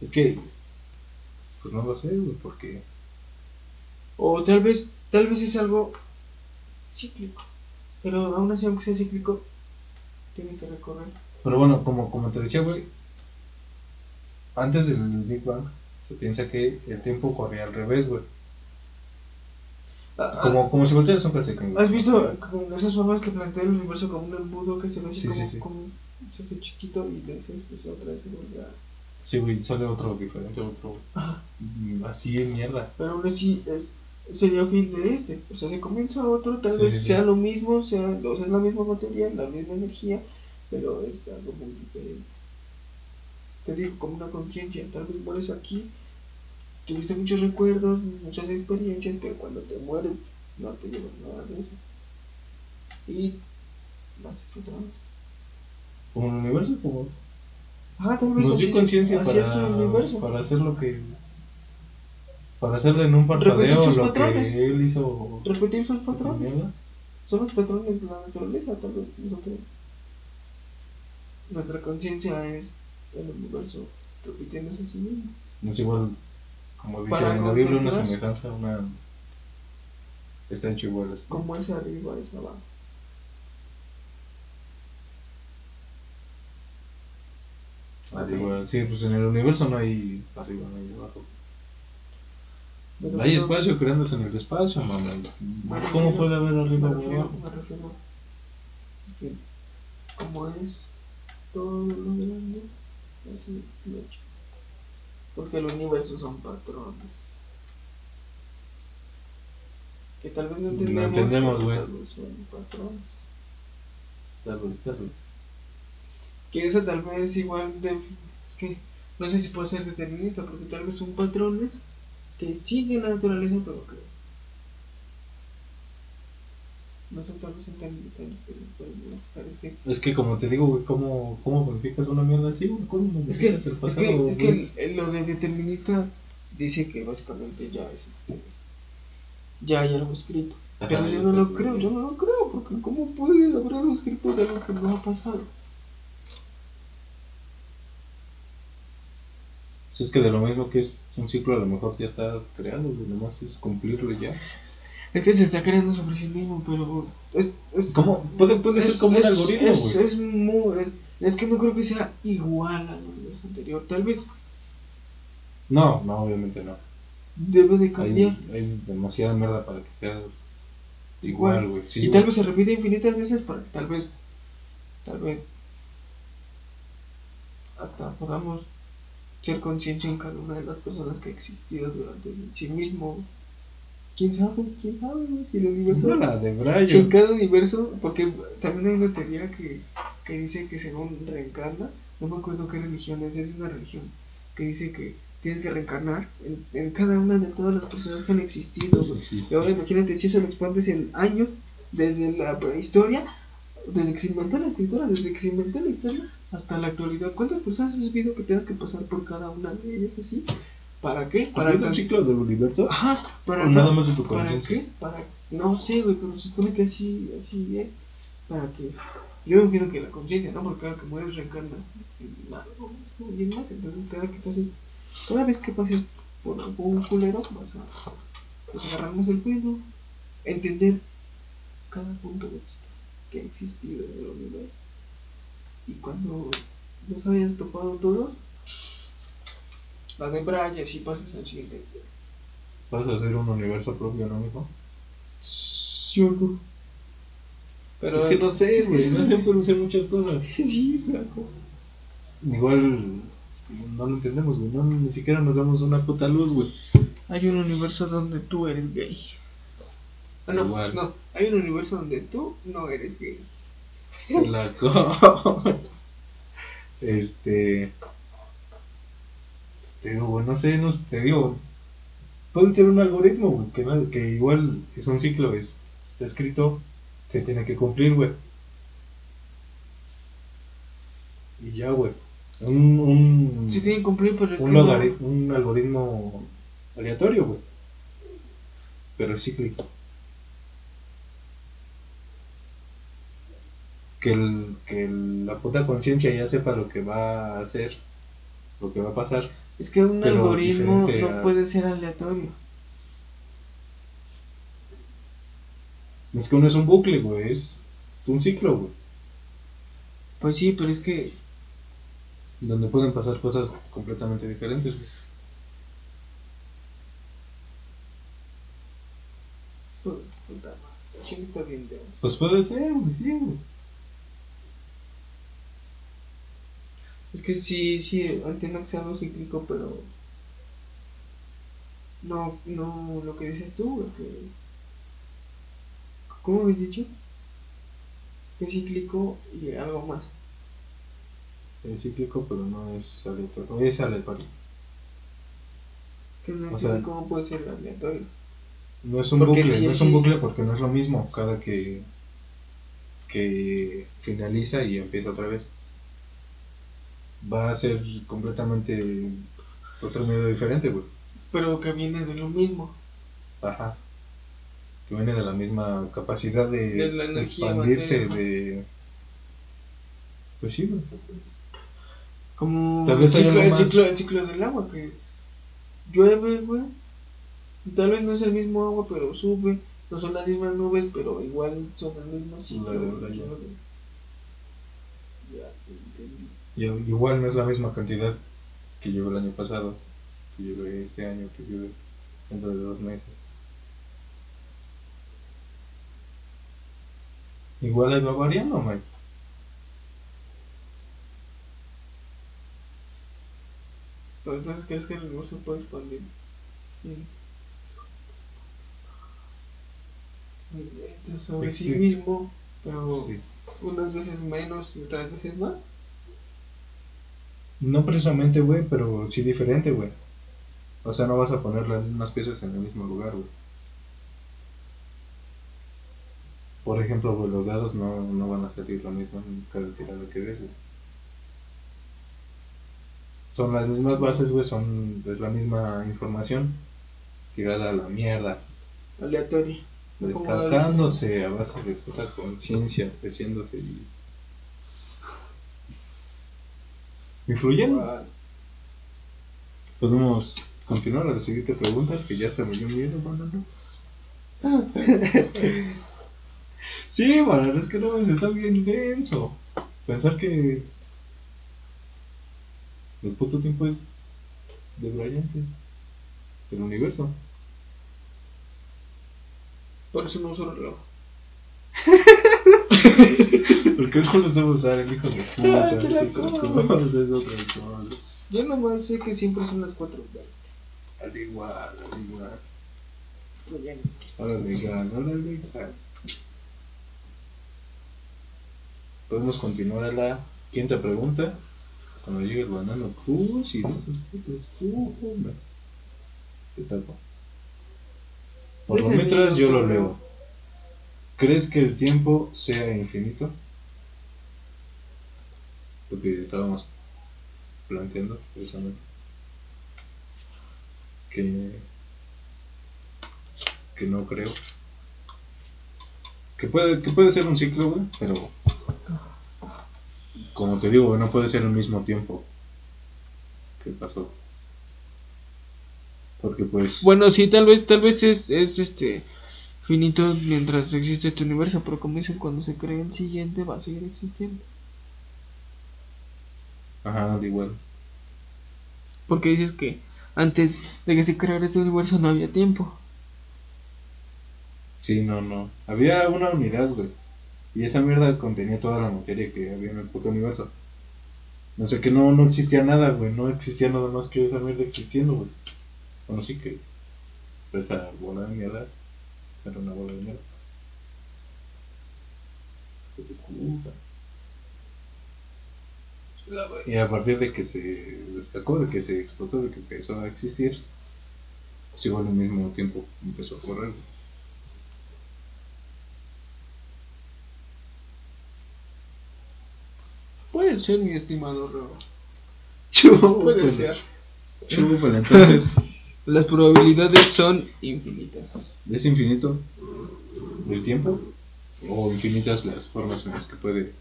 Es que... Pues no lo sé, güey, porque... O tal vez, tal vez es algo cíclico. Pero aún así, aunque sea cíclico, tiene que recorrer. Pero bueno, como, como te decía, güey, antes del Big Bang se piensa que el tiempo corría al revés, güey. Ah, Como, como si voltearas un calcetín. ¿Has visto como esas formas que plantea el universo como un embudo que se ve así Sí, como, sí, sí. como se hace chiquito y de ese pues otra vez se vuelve a... Sí, güey, sale otro diferente, otro mm, así en mierda. Pero aún así es, sería fin de este. O sea, se comienza otro, tal Sí, vez sí, sí. sea lo mismo, sea, o sea, es la misma materia, la misma energía, pero es algo muy diferente. Te digo, como una conciencia, tal vez mueres aquí tuviste muchos recuerdos, muchas experiencias, pero cuando te mueres no te llevas nada de eso. Y otra vez. Como el universo, como. Ah, tal vez Nos así, dio conciencia para, para hacer lo que. Para hacerle en un parpadeo lo patrones. que él hizo. Repetir sus patrones. Son los patrones de la naturaleza, tal vez nosotros. Nuestra conciencia es el universo repitiéndose a sí mismo. No es igual, como dice en la Biblia, una semejanza, una. Está hecho igual. así. Como es arriba, es abajo. Arriba, sí, pues en el universo no hay arriba, no hay abajo. Pero Hay no- espacio creándose en el espacio, mamá. ¿Cómo refiero- puede haber arriba o abajo? me refiero que como es todo lo grande, así lo hecho. Porque el universo son patrones. Que tal vez no No entendemos. entendemos, pero güey. Son patrones. Tal vez, tal vez. Que eso tal vez igual de... Es que no sé si puede ser determinista, porque tal vez son patrones que siguen la naturaleza, pero que... No son tan tan- pero es que... Es que como te digo, güey, ¿cómo, cómo modificas una mierda así, güey? ¿Cómo Es que, modificas el es que, es que el- lo de determinista dice que básicamente ya es este... Ya hay algo escrito. Ajá, Pero yo no lo creo, yo no lo creo, porque ¿cómo puede haber algo escrito de algo que no ha pasado? Si es que de lo mismo que es un ciclo, a lo mejor ya está creado, güey, nomás es cumplirlo y ya. Es que se está creando sobre sí mismo, pero es, es ¿Cómo? Puede, puede ser como un algoritmo, es, güey. es muy- es que no creo que sea igual al universo anterior. Tal vez No, no, obviamente no. debe de cambiar. hay demasiada mierda para que sea Igual. güey. Sí, y tal vez se repite infinitas veces para que tal vez, tal vez, hasta podamos ser conciencia en cada una de las personas que ha existido durante sí mismo. ¿Quién sabe? ¿Quién sabe? Si el universo... No, de Brian. Si en cada universo, porque también hay una teoría que, que dice que según reencarna, no me acuerdo qué religión es, es una religión, que dice que tienes que reencarnar en, en cada una de todas las personas que han existido. Sí, sí, sí. Y ahora imagínate si eso lo expandes en años, desde la prehistoria, desde que se inventó la escritura, desde que se inventó la historia hasta la actualidad. ¿Cuántas personas has visto que tengas que pasar por cada una de ellas así? ¿Para qué? Para ¿Para un alcanzar- ciclo del universo? Ajá, para nada más de tu ¿Para qué? Para no sé, güey, pero se supone que así, así es. Para que yo me imagino que la conciencia, ¿no? Porque cada que mueres reencarnas en algo más. Entonces cada que pases, cada vez que pases por algún culero vas a pues, agarrar más el pedo, entender cada punto de vista que ha existido en el universo. Y cuando los hayas topado todos, la de Brian y así pasas al siguiente. Vas a hacer un universo propio, ¿no, mijo? Sí, algo. Pero es que no sé, güey. No sé, pero sé muchas cosas. sí, flaco. Igual no lo entendemos, güey. No, ni siquiera nos damos una puta luz, güey. Hay un universo donde tú eres gay. Ah, no, Igual. no, hay un universo donde tú no eres gay. Se la comes. Este. Te digo, no sé, no te digo. Puede ser un algoritmo, güey, que, no- que igual es un ciclo, es, está escrito, se tiene que cumplir, güey. Y ya, güey. Un, un, Sí tienen que cumplir, pero es un, logari- un algoritmo aleatorio, güey. Pero es cíclico. Que, el, que el- la puta conciencia ya sepa lo que va a hacer, lo que va a pasar. es que un algoritmo no a- puede ser aleatorio. Es que no es un bucle, güey, es, un ciclo, güey. Pues sí, pero es que Donde pueden pasar cosas completamente diferentes, güey. Puta está bien denso. Pues puede ser, güey, sí, güey. Es que sí, sí, entiendo que sea algo cíclico, pero no, no lo que dices tú, güey, que ¿cómo habéis dicho? Que es cíclico y algo más. Es cíclico, pero no es aleatorio. Es aleatorio. Que no O sea- cómo puede ser aleatorio. No es un Porque bucle, no es un bucle porque no es lo mismo cada que, que finaliza y empieza otra vez. Va a ser completamente otro medio diferente, güey. Pero que viene de lo mismo. Ajá. Que viene de la misma capacidad de, De la de energía, expandirse, de... Pues sí, güey. Como Tal el ciclo, el, ciclo, el ciclo del agua, que llueve, güey. Tal vez no es el mismo agua, pero sube. No son las mismas nubes, pero igual son el mismo ciclo. La Brian. llueve. Ya, entendí. Y igual no es la misma cantidad que llegó el año pasado, que llueve este año, que llueve dentro de dos meses. Igual ahí va variando, Mike. Pero entonces, ¿crees que el universo puede expandir? Sí. Sobre sí Sí. mismo, pero Sí. unas veces menos y otras veces más. No precisamente, güey, pero sí diferente, güey. O sea, no vas a poner las mismas piezas en el mismo lugar, güey. Por ejemplo, güey, los dados no, no van a salir lo mismo en cada tirada que ves, güey. Son las mismas bases, güey, son, es la misma información tirada a la mierda, Aleatorio. descartándose a base de puta conciencia, creciéndose y... Influyendo. Igual. Podemos continuar a la siguiente pregunta, que ya está medio miedo, banano. sí, banano, es que no, está bien denso. Pensar que el puto tiempo es de brillante del universo. Por eso no uso reloj. ¿Por qué no lo sabemos usar el hijo de puta? Ah, qué Es loco. otra cosa, es otra cosa. Yo nomás sé que siempre son las 4 Al igual, al igual. Órale, gan, órale, gan. Podemos continuar a la quinta pregunta. Cuando llegue el banano, pues, y uh, hombre. Te tapo. Por lo Ese mientras yo lo leo. ¿Crees que el tiempo sea infinito? Lo que estábamos planteando precisamente. Que que no creo. Que puede, que puede ser un ciclo, güey, pero como te digo, no puede ser al mismo tiempo que pasó. Porque pues Bueno, sí, tal vez, tal vez es, es este finito mientras existe este universo, pero como dices, cuando se cree el siguiente va a seguir existiendo. Ajá, da igual. Porque dices que antes de que se creara este universo no había tiempo. Sí, no, no. Había una unidad, güey. Y esa mierda contenía toda la materia que había en el puto universo. No sé que no, no existía nada, güey. No existía nada más que esa mierda existiendo, güey. Bueno, sí que esa bola de mierda era una bola de mierda. Y a partir de que se destacó, de que se explotó, de que empezó a existir, pues igual al mismo tiempo empezó a correr. Puede ser, mi estimado Ro. Chúpale. Puede ser. Chúpale, entonces, Las probabilidades son infinitas. ¿es infinito el tiempo? ¿O infinitas las formas en las que puede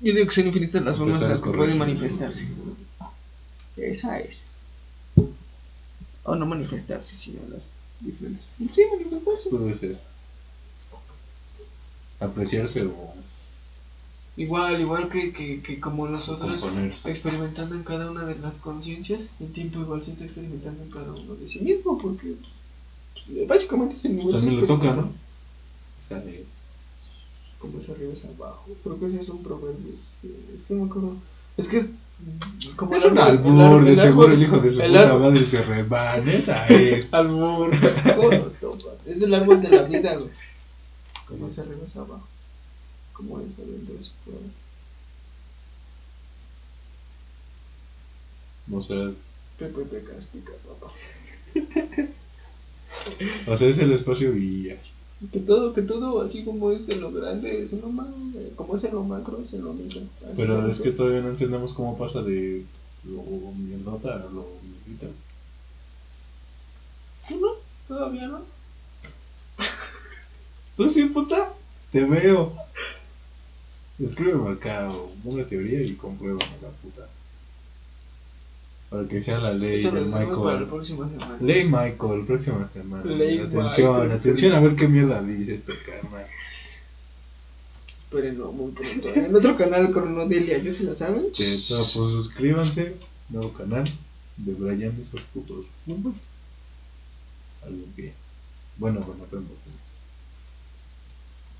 Yo digo que son infinitas las formas en las que pueden manifestarse. Esa es. O no manifestarse, sino las diferentes. Sí, manifestarse. puede ser? Apreciarse o Igual, igual que, que, que como nosotros Componerse. experimentando en cada una de las conciencias, el tiempo igual se está experimentando en cada uno de sí mismo, porque pues, básicamente es el universo. también le toca, ¿no? experimentando. ¿Sabes? Como es arriba es abajo. Creo que ese es un proverbio. sí, Es que no me acuerdo. Es que es. Como Es un árbol- albur, árbol- de seguro el hijo de su puta madre se rebana, esa es. Albur. Es el árbol de la vida, güey. Como es arriba es abajo. Como es adentro es afuera. O sea, Pepe Pecas pica, papá. O sea, es el espacio y ya. Que todo, que todo así como es en lo grande, es en lo más, como es en lo macro, es en lo micro. Así Pero es que todavía no entendemos cómo pasa de lo mierdota a lo mierdita. ¿Tú no? ¿Todavía no? ¿Tú sí, puta? Te veo. Escríbeme acá una teoría y compruébame la puta. Para que sea la ley Eso de dejamos para la Michael. próxima semana. Ley Michael, próxima semana. Ley atención, Michael. atención a ver qué mierda dice este carnal. Espérenlo muy pronto. En otro canal, Cronodelia, ¿ya se la saben? Que, no, pues suscríbanse, nuevo canal de Brian y esos putos pumas. Algo que. Bueno, bueno, pero no,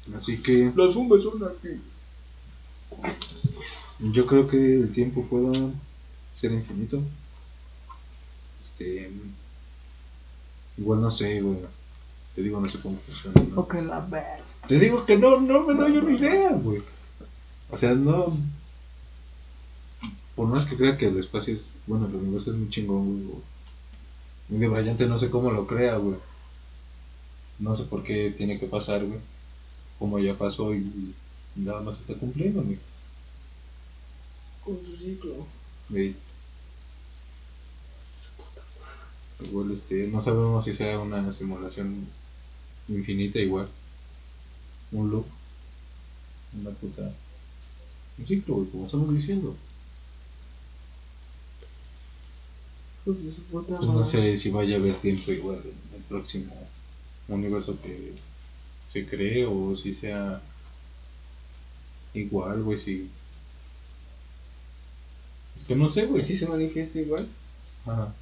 pues. Así que Los fumes son aquí. yo creo que el tiempo pueda ser infinito. Este. Igual no sé, güey. Te digo, no sé cómo funciona. ¿no? Ok, la. Te digo que no, no me doy una idea, güey. O sea, no. Por más que crea que el espacio es. Bueno, el universo es muy chingón, güey. Muy de brillante, no sé cómo lo crea, güey. No sé por qué tiene que pasar, güey. Como ya pasó y, y nada más está cumpliendo, güey. Con su ciclo. Güey. Igual, este. No sabemos si sea una simulación infinita, igual. Un loop. Una puta. Un ciclo, güey, como estamos diciendo. Pues de su puta Pues no sé si vaya a haber tiempo igual en el próximo universo que se cree o si sea igual, güey, si... Es que no sé, güey. Si se manifiesta igual. Ajá.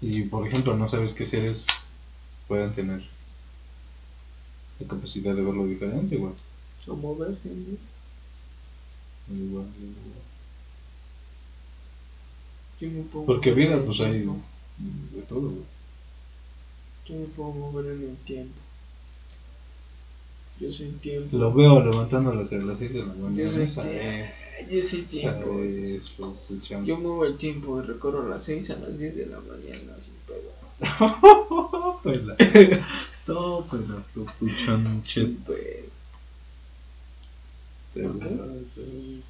Y por ejemplo, no sabes qué seres puedan tener la capacidad de verlo diferente, güey. O moverse, ¿no? Igual, igual. Yo me puedo Porque vida, pues hay de todo, güey. Yo me puedo mover en el tiempo. Yo soy tiempo. Lo veo levantándolas a las 6 de la Yo mañana. soy Esa tiempo. es. Yo soy tiempo. es, pues. Yo muevo el tiempo y recorro a las 6 a las 10 de la mañana sin pedo. Tópela. Tópela. ¿Por qué?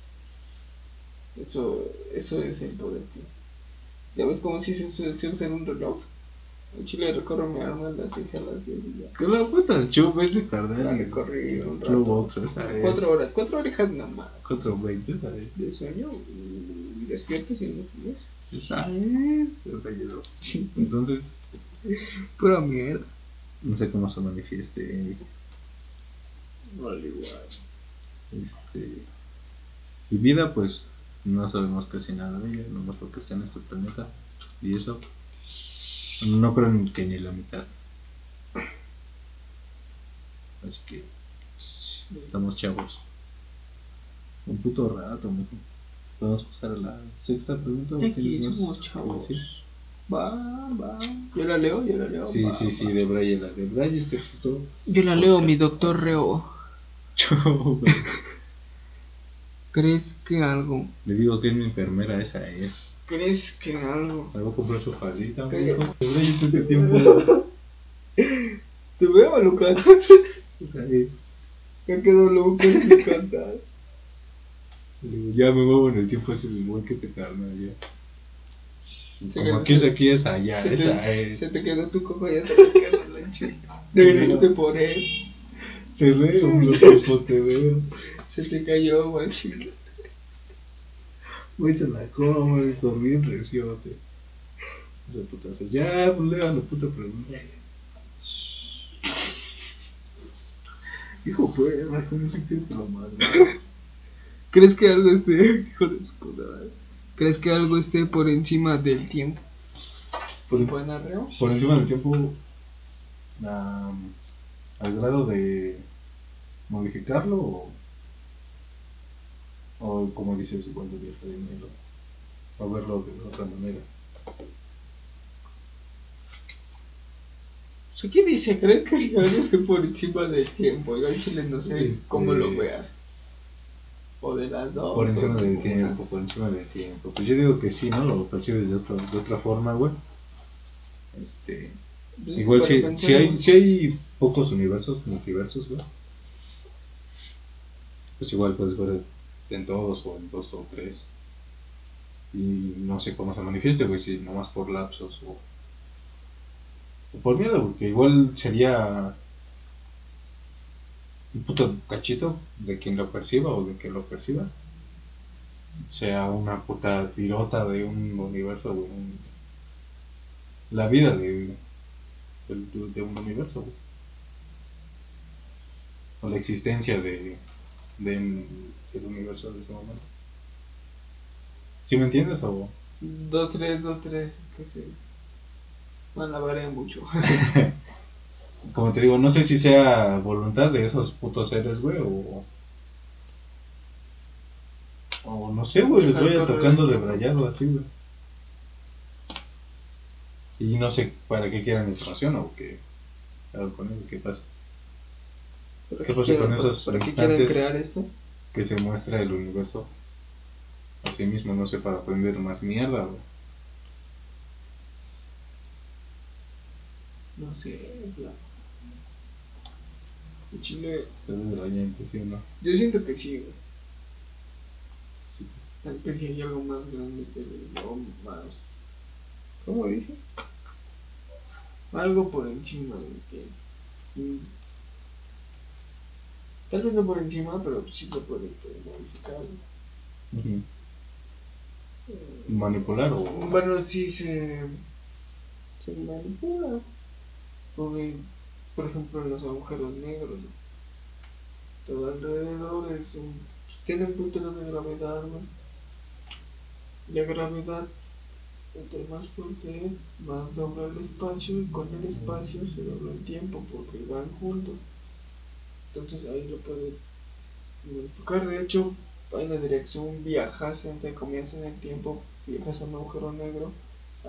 Eso, eso es el poder. ¿Ya ves cómo si se, se, se usa en un reloj? Chile recorro mi arma a las 6 a las 10 y ya. ¿Qué le putas chup ese La carnal? recorrí un Club rato. Box, esa es. Cuatro horas, cuatro orejas nada más. 4.20, esa es. De sueño y despiertas y no fumes. Esa es. el relleno. Entonces, Pura mierda. no sé cómo se manifieste Vale, igual. este y vida pues no sabemos casi nada de ella nomás porque está en este planeta y eso no creo que ni la mitad así que estamos chavos un puto rato mijo podemos pasar a la sexta pregunta ¿O Aquí somos chavos. Va, va. Yo la leo, yo la leo. sí va, sí va. sí de Braille la de Braille este puto Yo la leo, mi doctor Reo. chavo ¿Crees que algo? le digo que es mi enfermera esa es ¿Crees que algo? Me voy a comprar su faldita, Braille es ese tiempo Te veo, Lucas. esa es Ya quedó Lucas. Le digo, ya me muevo en el tiempo ese igual que este carnal ya. Se Como aquí es aquí es allá, se, esa te, es. se te quedó tu cojo ya te quedó la chica. Regresaste por él. Te veo, loco, te veo. Se te cayó, guachi. Güey, se la come, por bien reciote. Esa putazo. Ya, pues lea la puta pregunta. Hijo, pues, ¿cómo se quiere que lo madre? ¿Crees que algo esté, hijo de su puta madre? ¿Crees que algo esté por encima del tiempo? Por, en- por encima del tiempo, al grado de modificarlo o, o como dices, igual de definirlo, o verlo de otra manera. Aquí dice, ¿crees que si algo que por encima del tiempo? Yo en Chile no sé Este- cómo lo veas. O de las dos. Por encima de del tiempo, por encima del tiempo. Pues yo digo que sí, ¿no? Lo percibes de, otro, de otra forma, güey. Este, igual si, si, hay, si hay pocos universos, multiversos, güey. Pues igual puedes ver en todos o en dos o tres. Y no sé cómo se manifieste, güey, si nomás por lapsos o, por miedo, güey, que igual sería un puto cachito de quien lo perciba o de quien lo perciba. Sea una puta tirota de un universo, La vida de, de, un universo. O la existencia de, de del universo de ese momento. ¿Sí me entiendes? O... Dos, tres, dos, tres, es que se malabarean mucho. Como te digo, no sé si sea voluntad de esos putos seres, güey, o... O no sé, güey, les correr tocando de brayado así, güey. Y no sé para qué quieran información o qué... Claro, con eso, ¿qué pasa? ¿Para ¿Qué pasa con esos ¿Para quieren instantes? crear esto? Que se muestra el universo a sí mismo, no sé, para aprender más mierda, güey. No sé, la... En Chile, Ustedes de la gente, ¿sí o no? yo siento que sí, güey. Sí. Tal vez si hay algo más grande que más. ¿Cómo dice? Algo por encima del que. Tal vez no por encima, pero sí lo puedes este, modificar. Eh, Manipular o... Bueno, sí se. se manipula. Porque, por ejemplo, en los agujeros negros. Todo alrededor es un. pues, tienen puntos de gravedad, güey. La gravedad, entre más fuerte es, más dobla el espacio y con el espacio se dobla el tiempo porque van juntos. Entonces ahí lo puedes modificar. De hecho, hay una dirección, viajas entre comillas en el tiempo, viajas a un agujero negro.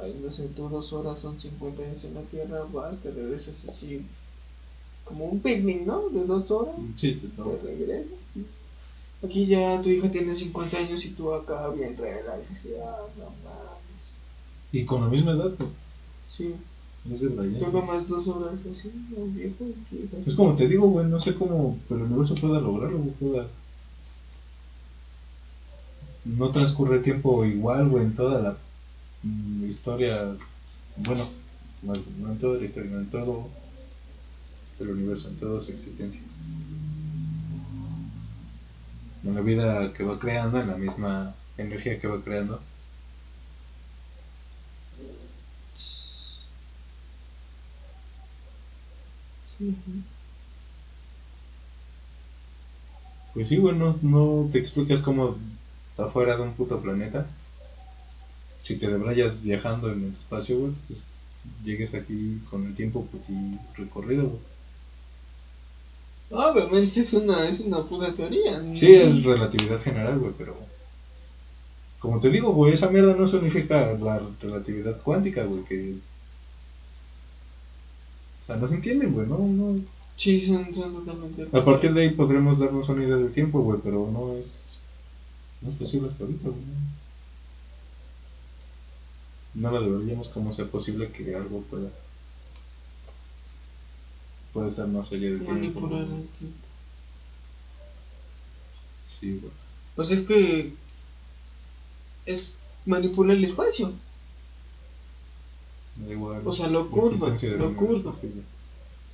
Ahí no sé, tú dos horas son 50 años en la Tierra, vas, te regresas así, como un picnic, ¿no? De dos horas Sí, te te regresas. Aquí ya tu hija tiene 50 años y tú acá bien relax. así, ah, no mames. Y con la misma edad, güey. Sí, Es de la tú gente. nomás dos horas así, no, viejo, viejo. Es como te digo, güey, no sé cómo, pero el universo pueda lograrlo, güey, pueda... No transcurre tiempo igual, güey, en toda la mm, historia, bueno, no, no en toda la historia, no en todo el universo, en toda su existencia. En la vida que va creando, en la misma energía que va creando. Pues sí, güey, no, te explicas cómo afuera de un puto planeta, si te debrayas viajando en el espacio, güey, pues llegues aquí con el tiempo puti recorrido, güey. Obviamente es una, es una pura teoría. ¿no? Sí, es relatividad general, güey, pero... Como te digo, güey, esa mierda no significa la relatividad cuántica, güey, que... O sea, no se entienden, güey, no, no... Sí, son, son totalmente. A partir de ahí podremos darnos una idea del tiempo, güey, pero no es... No es posible hasta ahorita, güey. No lo deberíamos como sea posible que algo pueda... Puede estar más allá del tiempo. manipular el tiempo. Sí, güey. Pues es que es manipular el espacio. Da igual. O sea, lo curva, lo curva. sí.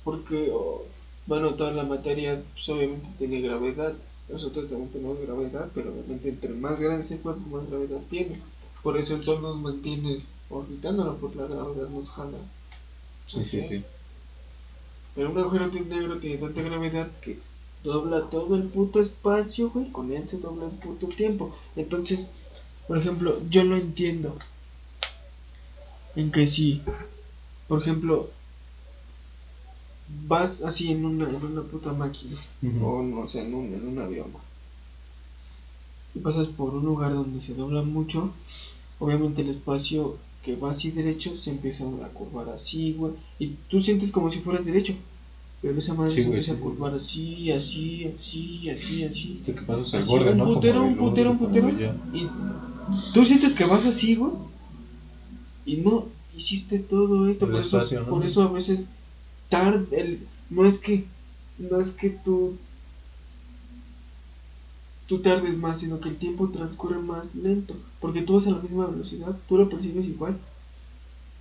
Porque, oh, bueno, toda la materia pues, obviamente tiene gravedad. Nosotros también tenemos gravedad, pero obviamente entre más grande sea el cuerpo, más gravedad tiene. Por eso el sol nos mantiene orbitándolo, por la gravedad nos jala. Sí, sí, Ok. sí. Pero un agujero negro tiene tanta gravedad que dobla todo el puto espacio, güey. Con él se dobla el puto tiempo. Entonces, por ejemplo, yo no entiendo. En que si, por ejemplo, vas así en una, en una puta máquina, Ujú. o no sé, en un, en un avión, y pasas por un lugar donde se dobla mucho, obviamente el espacio que va así derecho se empieza a curvar así, güey. Y tú sientes como si fueras derecho. Pero esa madre Sí, se empieza sí, a curvar así, así, así, así, así. Sé que pasas borde, un ¿no? Putero, un putero, un putero. ya. Y tú sientes que vas así, güey. Y no hiciste todo esto. El Por, eso, por eso a veces tarde. El, no es que. No es que tú. Tú tardes más, sino que el tiempo transcurre más lento. Porque tú vas a la misma velocidad, tú lo percibes igual.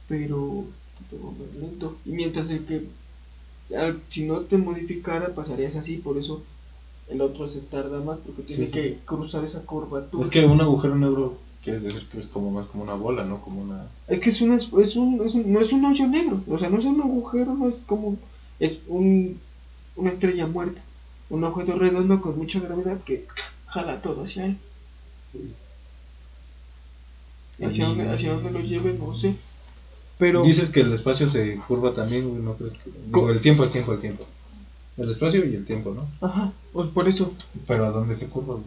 Pero te vas más lento. Y mientras el que. al- si no te modificara, pasarías así. Por eso el otro se tarda más. Porque tiene Sí, sí, que sí. cruzar esa curvatura. Es que un agujero negro quiere decir que es como más como una bola, ¿no? Como una... Es que es, una, es, un, es un- no es un hoyo negro, o sea, no es un agujero, no es como, es un, una estrella muerta, un objeto redondo con mucha gravedad que jala todo hacia él. Hacia, dónde, hacia dónde lo lleve, no sé. Pero, Dices que el espacio se curva también, no crees que... El tiempo, el tiempo, el tiempo. El espacio y el tiempo, ¿no? ajá, pues por eso, Pero ¿a dónde se curva? No-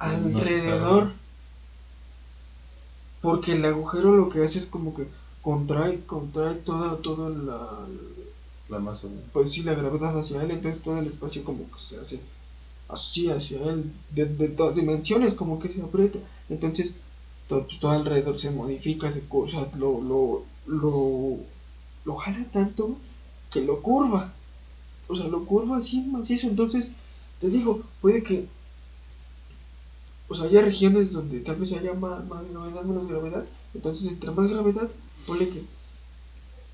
no se sabe. alrededor, porque el agujero lo que hace es como que contrae, contrae toda, toda la, La masa, pues sí, la gravedad hacia él, entonces todo el espacio como que se hace así hacia él, de, de todas dimensiones, como que se aprieta. Entonces, todo, todo alrededor se modifica, se, sea, lo, lo, lo, lo jala tanto que lo curva. O sea, lo curva así, macizo. Entonces, te digo, puede que, o sea, haya regiones donde tal vez haya más, más gravedad, menos gravedad. Entonces, entre más gravedad, ponle que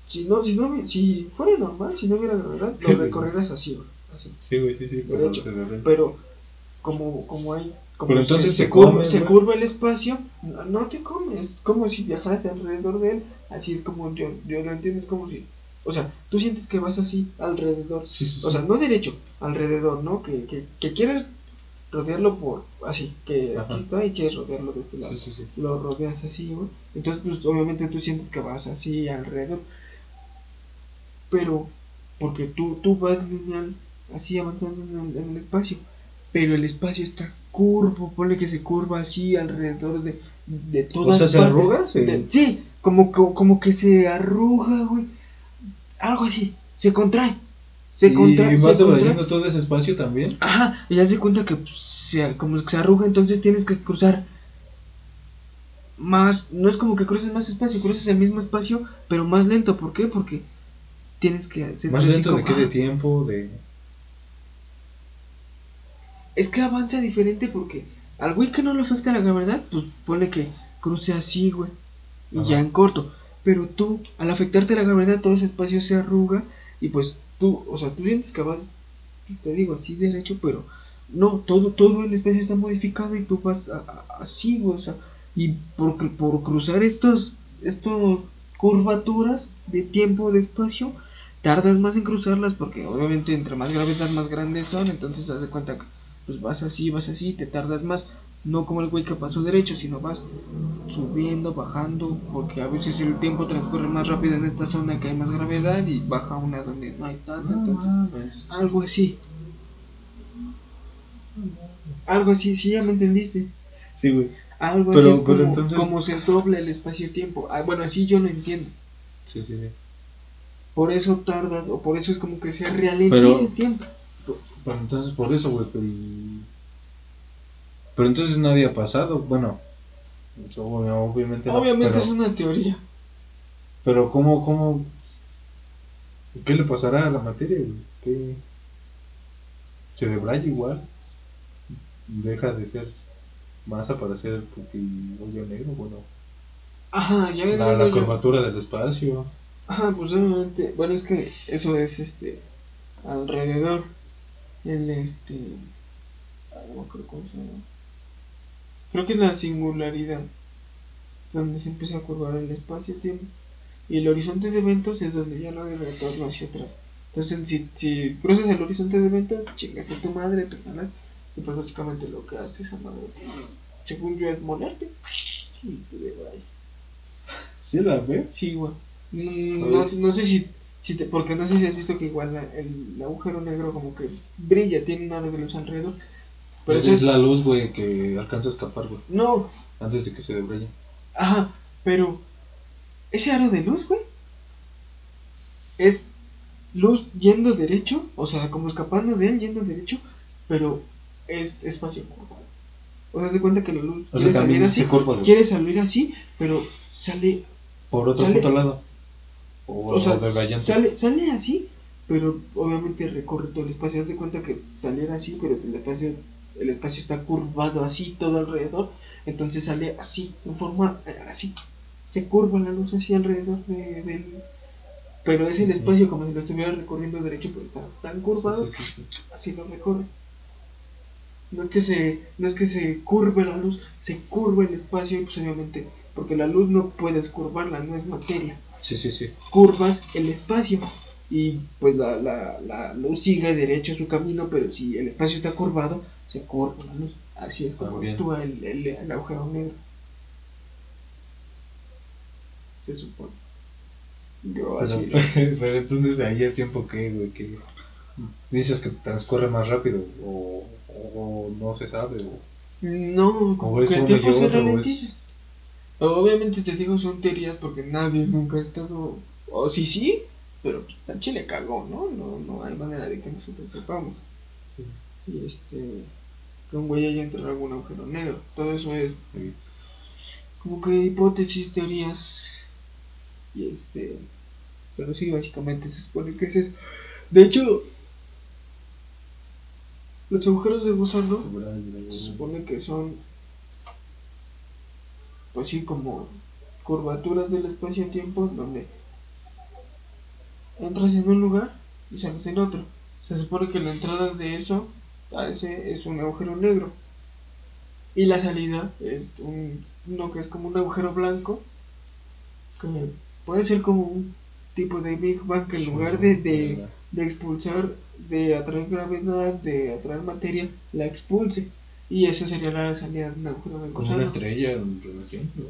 si no, si no, si fuera normal, si no hubiera gravedad, lo Sí. recorrerás así, güey, así. Sí, güey, sí, sí, pero se derrite. Pero como, como hay, como Pero entonces se, se güey. curva el espacio, no, no te comes, como si viajaras alrededor de él, así es como yo, yo lo entiendo, es como si, o sea, tú sientes que vas así alrededor, Sí, sí, sí. o sea, no derecho, alrededor, ¿no? Que, que, que quieres rodearlo por, así, que Ajá. aquí está y quieres rodearlo de este lado Sí, sí, sí. lo rodeas así, güey. Entonces, pues obviamente tú sientes que vas así alrededor. Pero, porque tú, tú vas lineal, así avanzando en el, en el espacio. Pero el espacio está curvo, ponle que se curva así alrededor de, de todas sea, ¿se partes. arruga? Sí. De- sí, como, que- como que se arruga, güey. Algo así, se contrae. Se y contrae. vas debrayando todo ese espacio también. Ajá, y ya se cuenta que pues, se, como que se arruga, entonces tienes que cruzar más, no es como que cruces más espacio, cruces el mismo espacio, pero más lento, ¿por qué? Porque tienes que hacer Más lento de qué de tiempo, de... Es que avanza diferente porque al güey que no le afecta la gravedad, pues ponle que cruce así, güey, y Ajá. ya en corto. Pero tú, al afectarte la gravedad, todo ese espacio se arruga y pues tú, o sea, tú sientes que vas, te digo, así derecho, pero no, todo, todo el espacio está modificado y tú vas a- así, o sea, y por, por cruzar estos, estos curvaturas de tiempo, de espacio, tardas más en cruzarlas porque obviamente entre más gravedad más grandes son, entonces haz de cuenta que pues vas así, vas así, te tardas más, no como el güey que pasó derecho, sino vas subiendo, bajando, porque a veces el tiempo transcurre más rápido en esta zona que hay más gravedad y baja una donde no hay tanta, entonces algo así. Algo así, sí, ya me entendiste. Sí, güey. Algo Pero- así es pero como, entonces- como se dobla el espacio-tiempo. Ah, bueno, así yo lo entiendo. Sí, sí, sí. Por eso tardas, o por eso es como que se ralentiza Pero- el tiempo. Bueno, entonces por eso, güey, pero... Pero entonces nadie ha pasado, bueno... ob- Obviamente no, Obviamente pero, es una teoría. pero ¿cómo, cómo... ¿Qué le pasará a la materia? ¿Qué... ¿Se debraya igual? ¿Deja de ser masa para ser puti hoyo negro? Bueno, Ajá, ya la, la curvatura del espacio... Ajá, pues obviamente, bueno, es que eso es este alrededor el este no me acuerdo cómo se llama. Creo que es la singularidad donde se empieza a curvar el espacio-tiempo y el horizonte de eventos es donde ya no hay retorno hacia atrás. Entonces, si, si cruzas el horizonte de eventos, chingate tu madre, te ganas y pues básicamente lo que hace esa madre, según yo, es molarte y te debraya. ¿Sí la ve? Sí, güey. No, no sé si, si te, porque no sé si has visto que igual la- el, agujero negro como que brilla, tiene una de luz alrededor. Pero es es, la luz, güey, que alcanza a escapar, güey, no, antes de que se debraye. ajá, Pero ese aro de luz, güey, es luz yendo derecho, o sea, como escapando de él yendo derecho, pero es espacio curvado. O sea, se cuenta que la luz O quiere sea, salir así, curva, quiere salir así, pero sale Por otro Sale- puto lado. O, O sea, sale, sale así, pero obviamente recorre todo el espacio. Haz de cuenta que saliera así, pero el espacio, el espacio está curvado así todo alrededor. Entonces sale así, en forma eh, así. Se curva la luz así alrededor de, del. Pero es el espacio como si lo estuviera recorriendo derecho, pero está tan curvado, Sí, sí, sí, sí. así lo recorre. No es que se, no es que se curve la luz, se curva el espacio y pues obviamente, porque la luz no puedes curvarla, no es materia Sí, sí, sí. curvas el espacio y pues la, la, la luz sigue derecho su camino, pero si el espacio está curvado, se curva la luz. Así es como También. actúa el, el, el agujero negro. Se supone. Yo así. pero entonces ahí el tiempo que, güey, que dices que transcurre más rápido o, o no se sabe o No, como que el tiempo se ralentiza. Obviamente te digo son teorías porque nadie nunca ha estado. O sí, sí, pero pues, al chile cagó, ¿no? No, no hay manera de que nosotros sepamos. Y este. Que un güey haya entrado en algún agujero negro. Todo eso es Sí. como que hipótesis, teorías. Y este. Pero sí, básicamente se supone que ese es. De hecho, los agujeros de gusano se supone que son pues sí como curvaturas del espacio-tiempo donde entras en un lugar y sales en otro se supone que la entrada de eso a ese es un agujero negro y la salida es un uno que es como un agujero blanco que puede ser como un tipo de Big Bang que en lugar de, de, de expulsar, de atraer gravedad, de atraer materia, la expulse. Y eso sería la salida de un agujero de como una estrella en renaciente ¿no?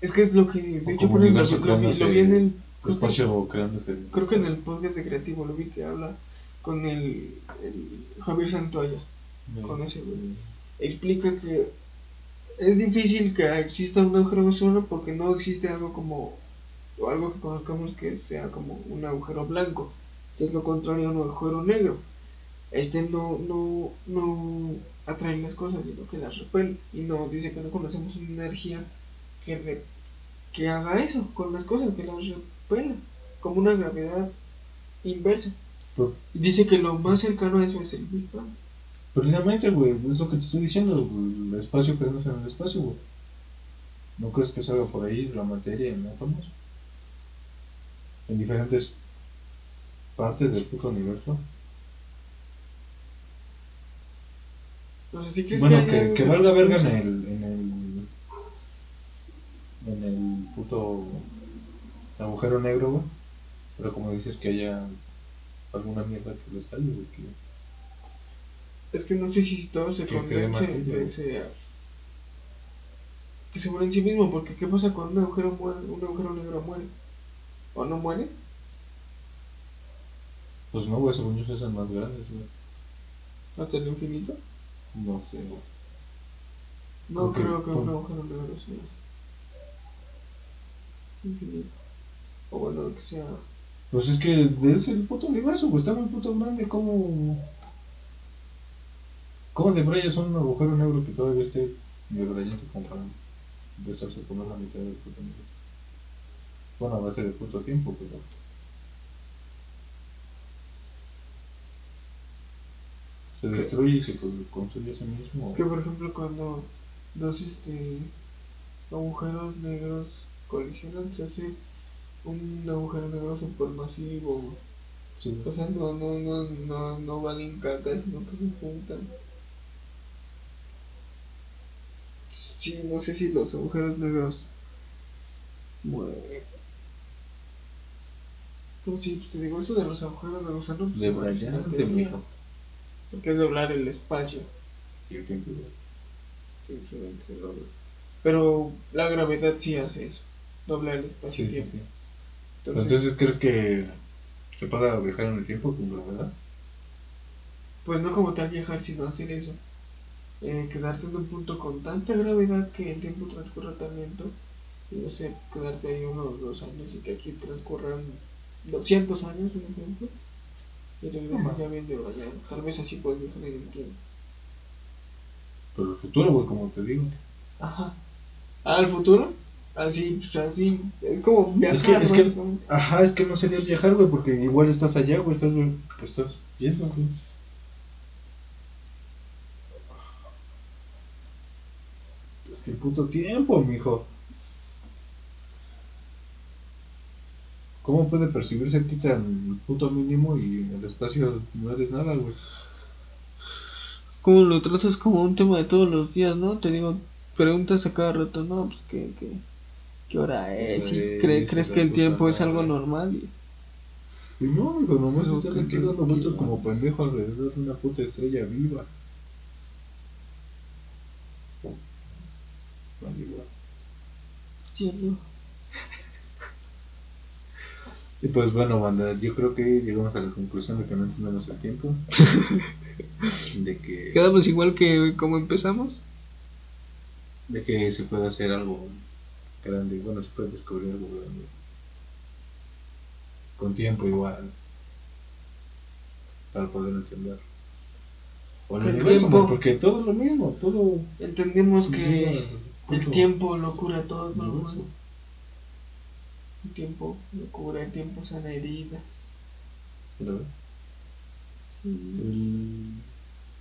Es que es lo que, de O hecho, por ejemplo, lo, vi, creándose lo vi en el. Creo que, espacio creándose creo que en el podcast de Creativo lo vi que habla con el, el Javier Santoya. con ese, güey. Explica que es difícil que exista un agujero de porque no existe algo como. o algo que conozcamos que sea como un agujero blanco, que es lo contrario a un agujero negro. Este no, no, no atrae las cosas, sino que las repele. Y no dice que no conocemos una energía que, re- que haga eso con las cosas, que las repela, como una gravedad inversa. Dice que lo más cercano a eso es el Big Bang. precisamente, güey, es lo que te estoy diciendo, güey, el espacio creándose en el espacio, güey. ¿No crees que salga por ahí la materia en átomos? En diferentes partes del puto universo. Crees Bueno, que, que que- valga verga en el, en el. en el puto agujero negro, güey. Pero como dices que haya alguna mierda que lo estalle, güey. Es que no sé si todo se condense materia. que se muere en sí mismo, porque ¿qué pasa cuando un agujero muere, un agujero negro muere? ¿O no muere? Pues no, güey, según yo se hacen más grandes, güey. ¿Hasta el infinito? No sé, güey. No creo que un agujero negro sea infinito. O bueno, que sea... Pues es que es el puto universo, güey. Está muy puto grande. ¿Cómo. ¿Cómo de brayas un agujero negro que todavía esté de como para besarse con la mitad del puto universo? Bueno, a base de puto tiempo, pero. Se destruye y se con- construye a sí mismo. Es que por ejemplo cuando dos este agujeros negros colisionan se hace un agujero negro supermasivo. Sí, O sea, no, no, no, no, no valen caca, sino que se juntan. Sí, no sé si los agujeros negros mueven. Pero sí, pues te digo, eso de los agujeros de pues, de igual, la brillante, teoría, mijo. Porque es doblar el espacio. Y el tiempo, güey. Simplemente se dobla. Pero la gravedad sí hace eso. Dobla el Sí, espacio sí, tiempo. sí. Pero entonces, ¿crees que se pueda viajar en el tiempo con gravedad? Pues no como tal viajar, sino hacer eso. Eh, quedarte en un punto con tanta gravedad que el tiempo transcurra tan lento y no sé, quedarte ahí unos dos años y que aquí transcurran 200 años, un ejemplo, y regresas ya bien debrayado. Tal vez así puedes viajar en el tiempo. Pero el futuro, güey, como te digo. Ajá. ¿Al futuro? Así, pues así, es como viajar, Es que, es que, ajá, es que no sería viajar, güey, porque igual estás allá, güey, estás, güey, pues estás viendo, güey. Es que el puto tiempo, mijo. ¿Cómo puede percibirse a ti tan puto mínimo y en el espacio no eres nada, güey? Como lo tratas como un tema de todos los días, ¿no? Te digo, preguntas a cada rato, ¿no? Pues qué, qué, qué hora es, y crees que el tiempo es algo normal. Y... No, mijo, nomás estás aquí dando vueltas como pendejo alrededor de una puta estrella viva. Vale, igual. Cierto. Y pues bueno, banda, yo creo que llegamos a la conclusión de que no entendemos el tiempo. de que Quedamos igual que como empezamos. de que se puede hacer algo grande, bueno, se puede descubrir algo grande. Con tiempo igual. Para poder entender. O el tiempo. porque todo es lo mismo, todo Entendemos que el tiempo lo cura todo, ¿no? Universo. El tiempo lo cura, el tiempo sana heridas. Pero Sí, el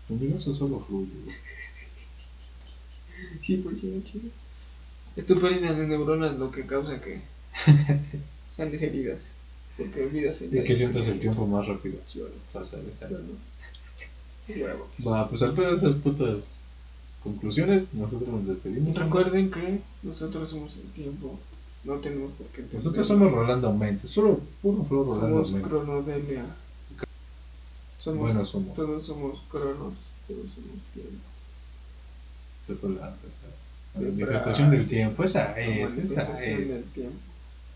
universo solo fluye. sí por sí, chido. Es tu pérdida de neuronas lo que causa que sanes heridas. Porque olvidas el Y que sientas el tiempo más rápido. Sí, bueno, Pasa esa. bueno. Huevo. Va, pues al pedo de esas putas conclusiones, nosotros nos despedimos. Recuerden que nosotros somos el tiempo. No tenemos por qué entender. Nosotros somos Rolando Mentes, solo puro flow Rolando Somos Mentes. cronodelia. Somos, Bueno, somos. Todos somos cronos, todos somos tiempo. Tocó la, manifestación del tiempo, esa es, esa es. del tiempo.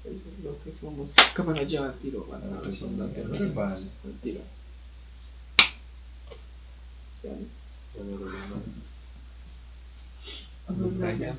Eso es lo que somos. Cámara ya al tiro, van a vale. Al tiro. Ya.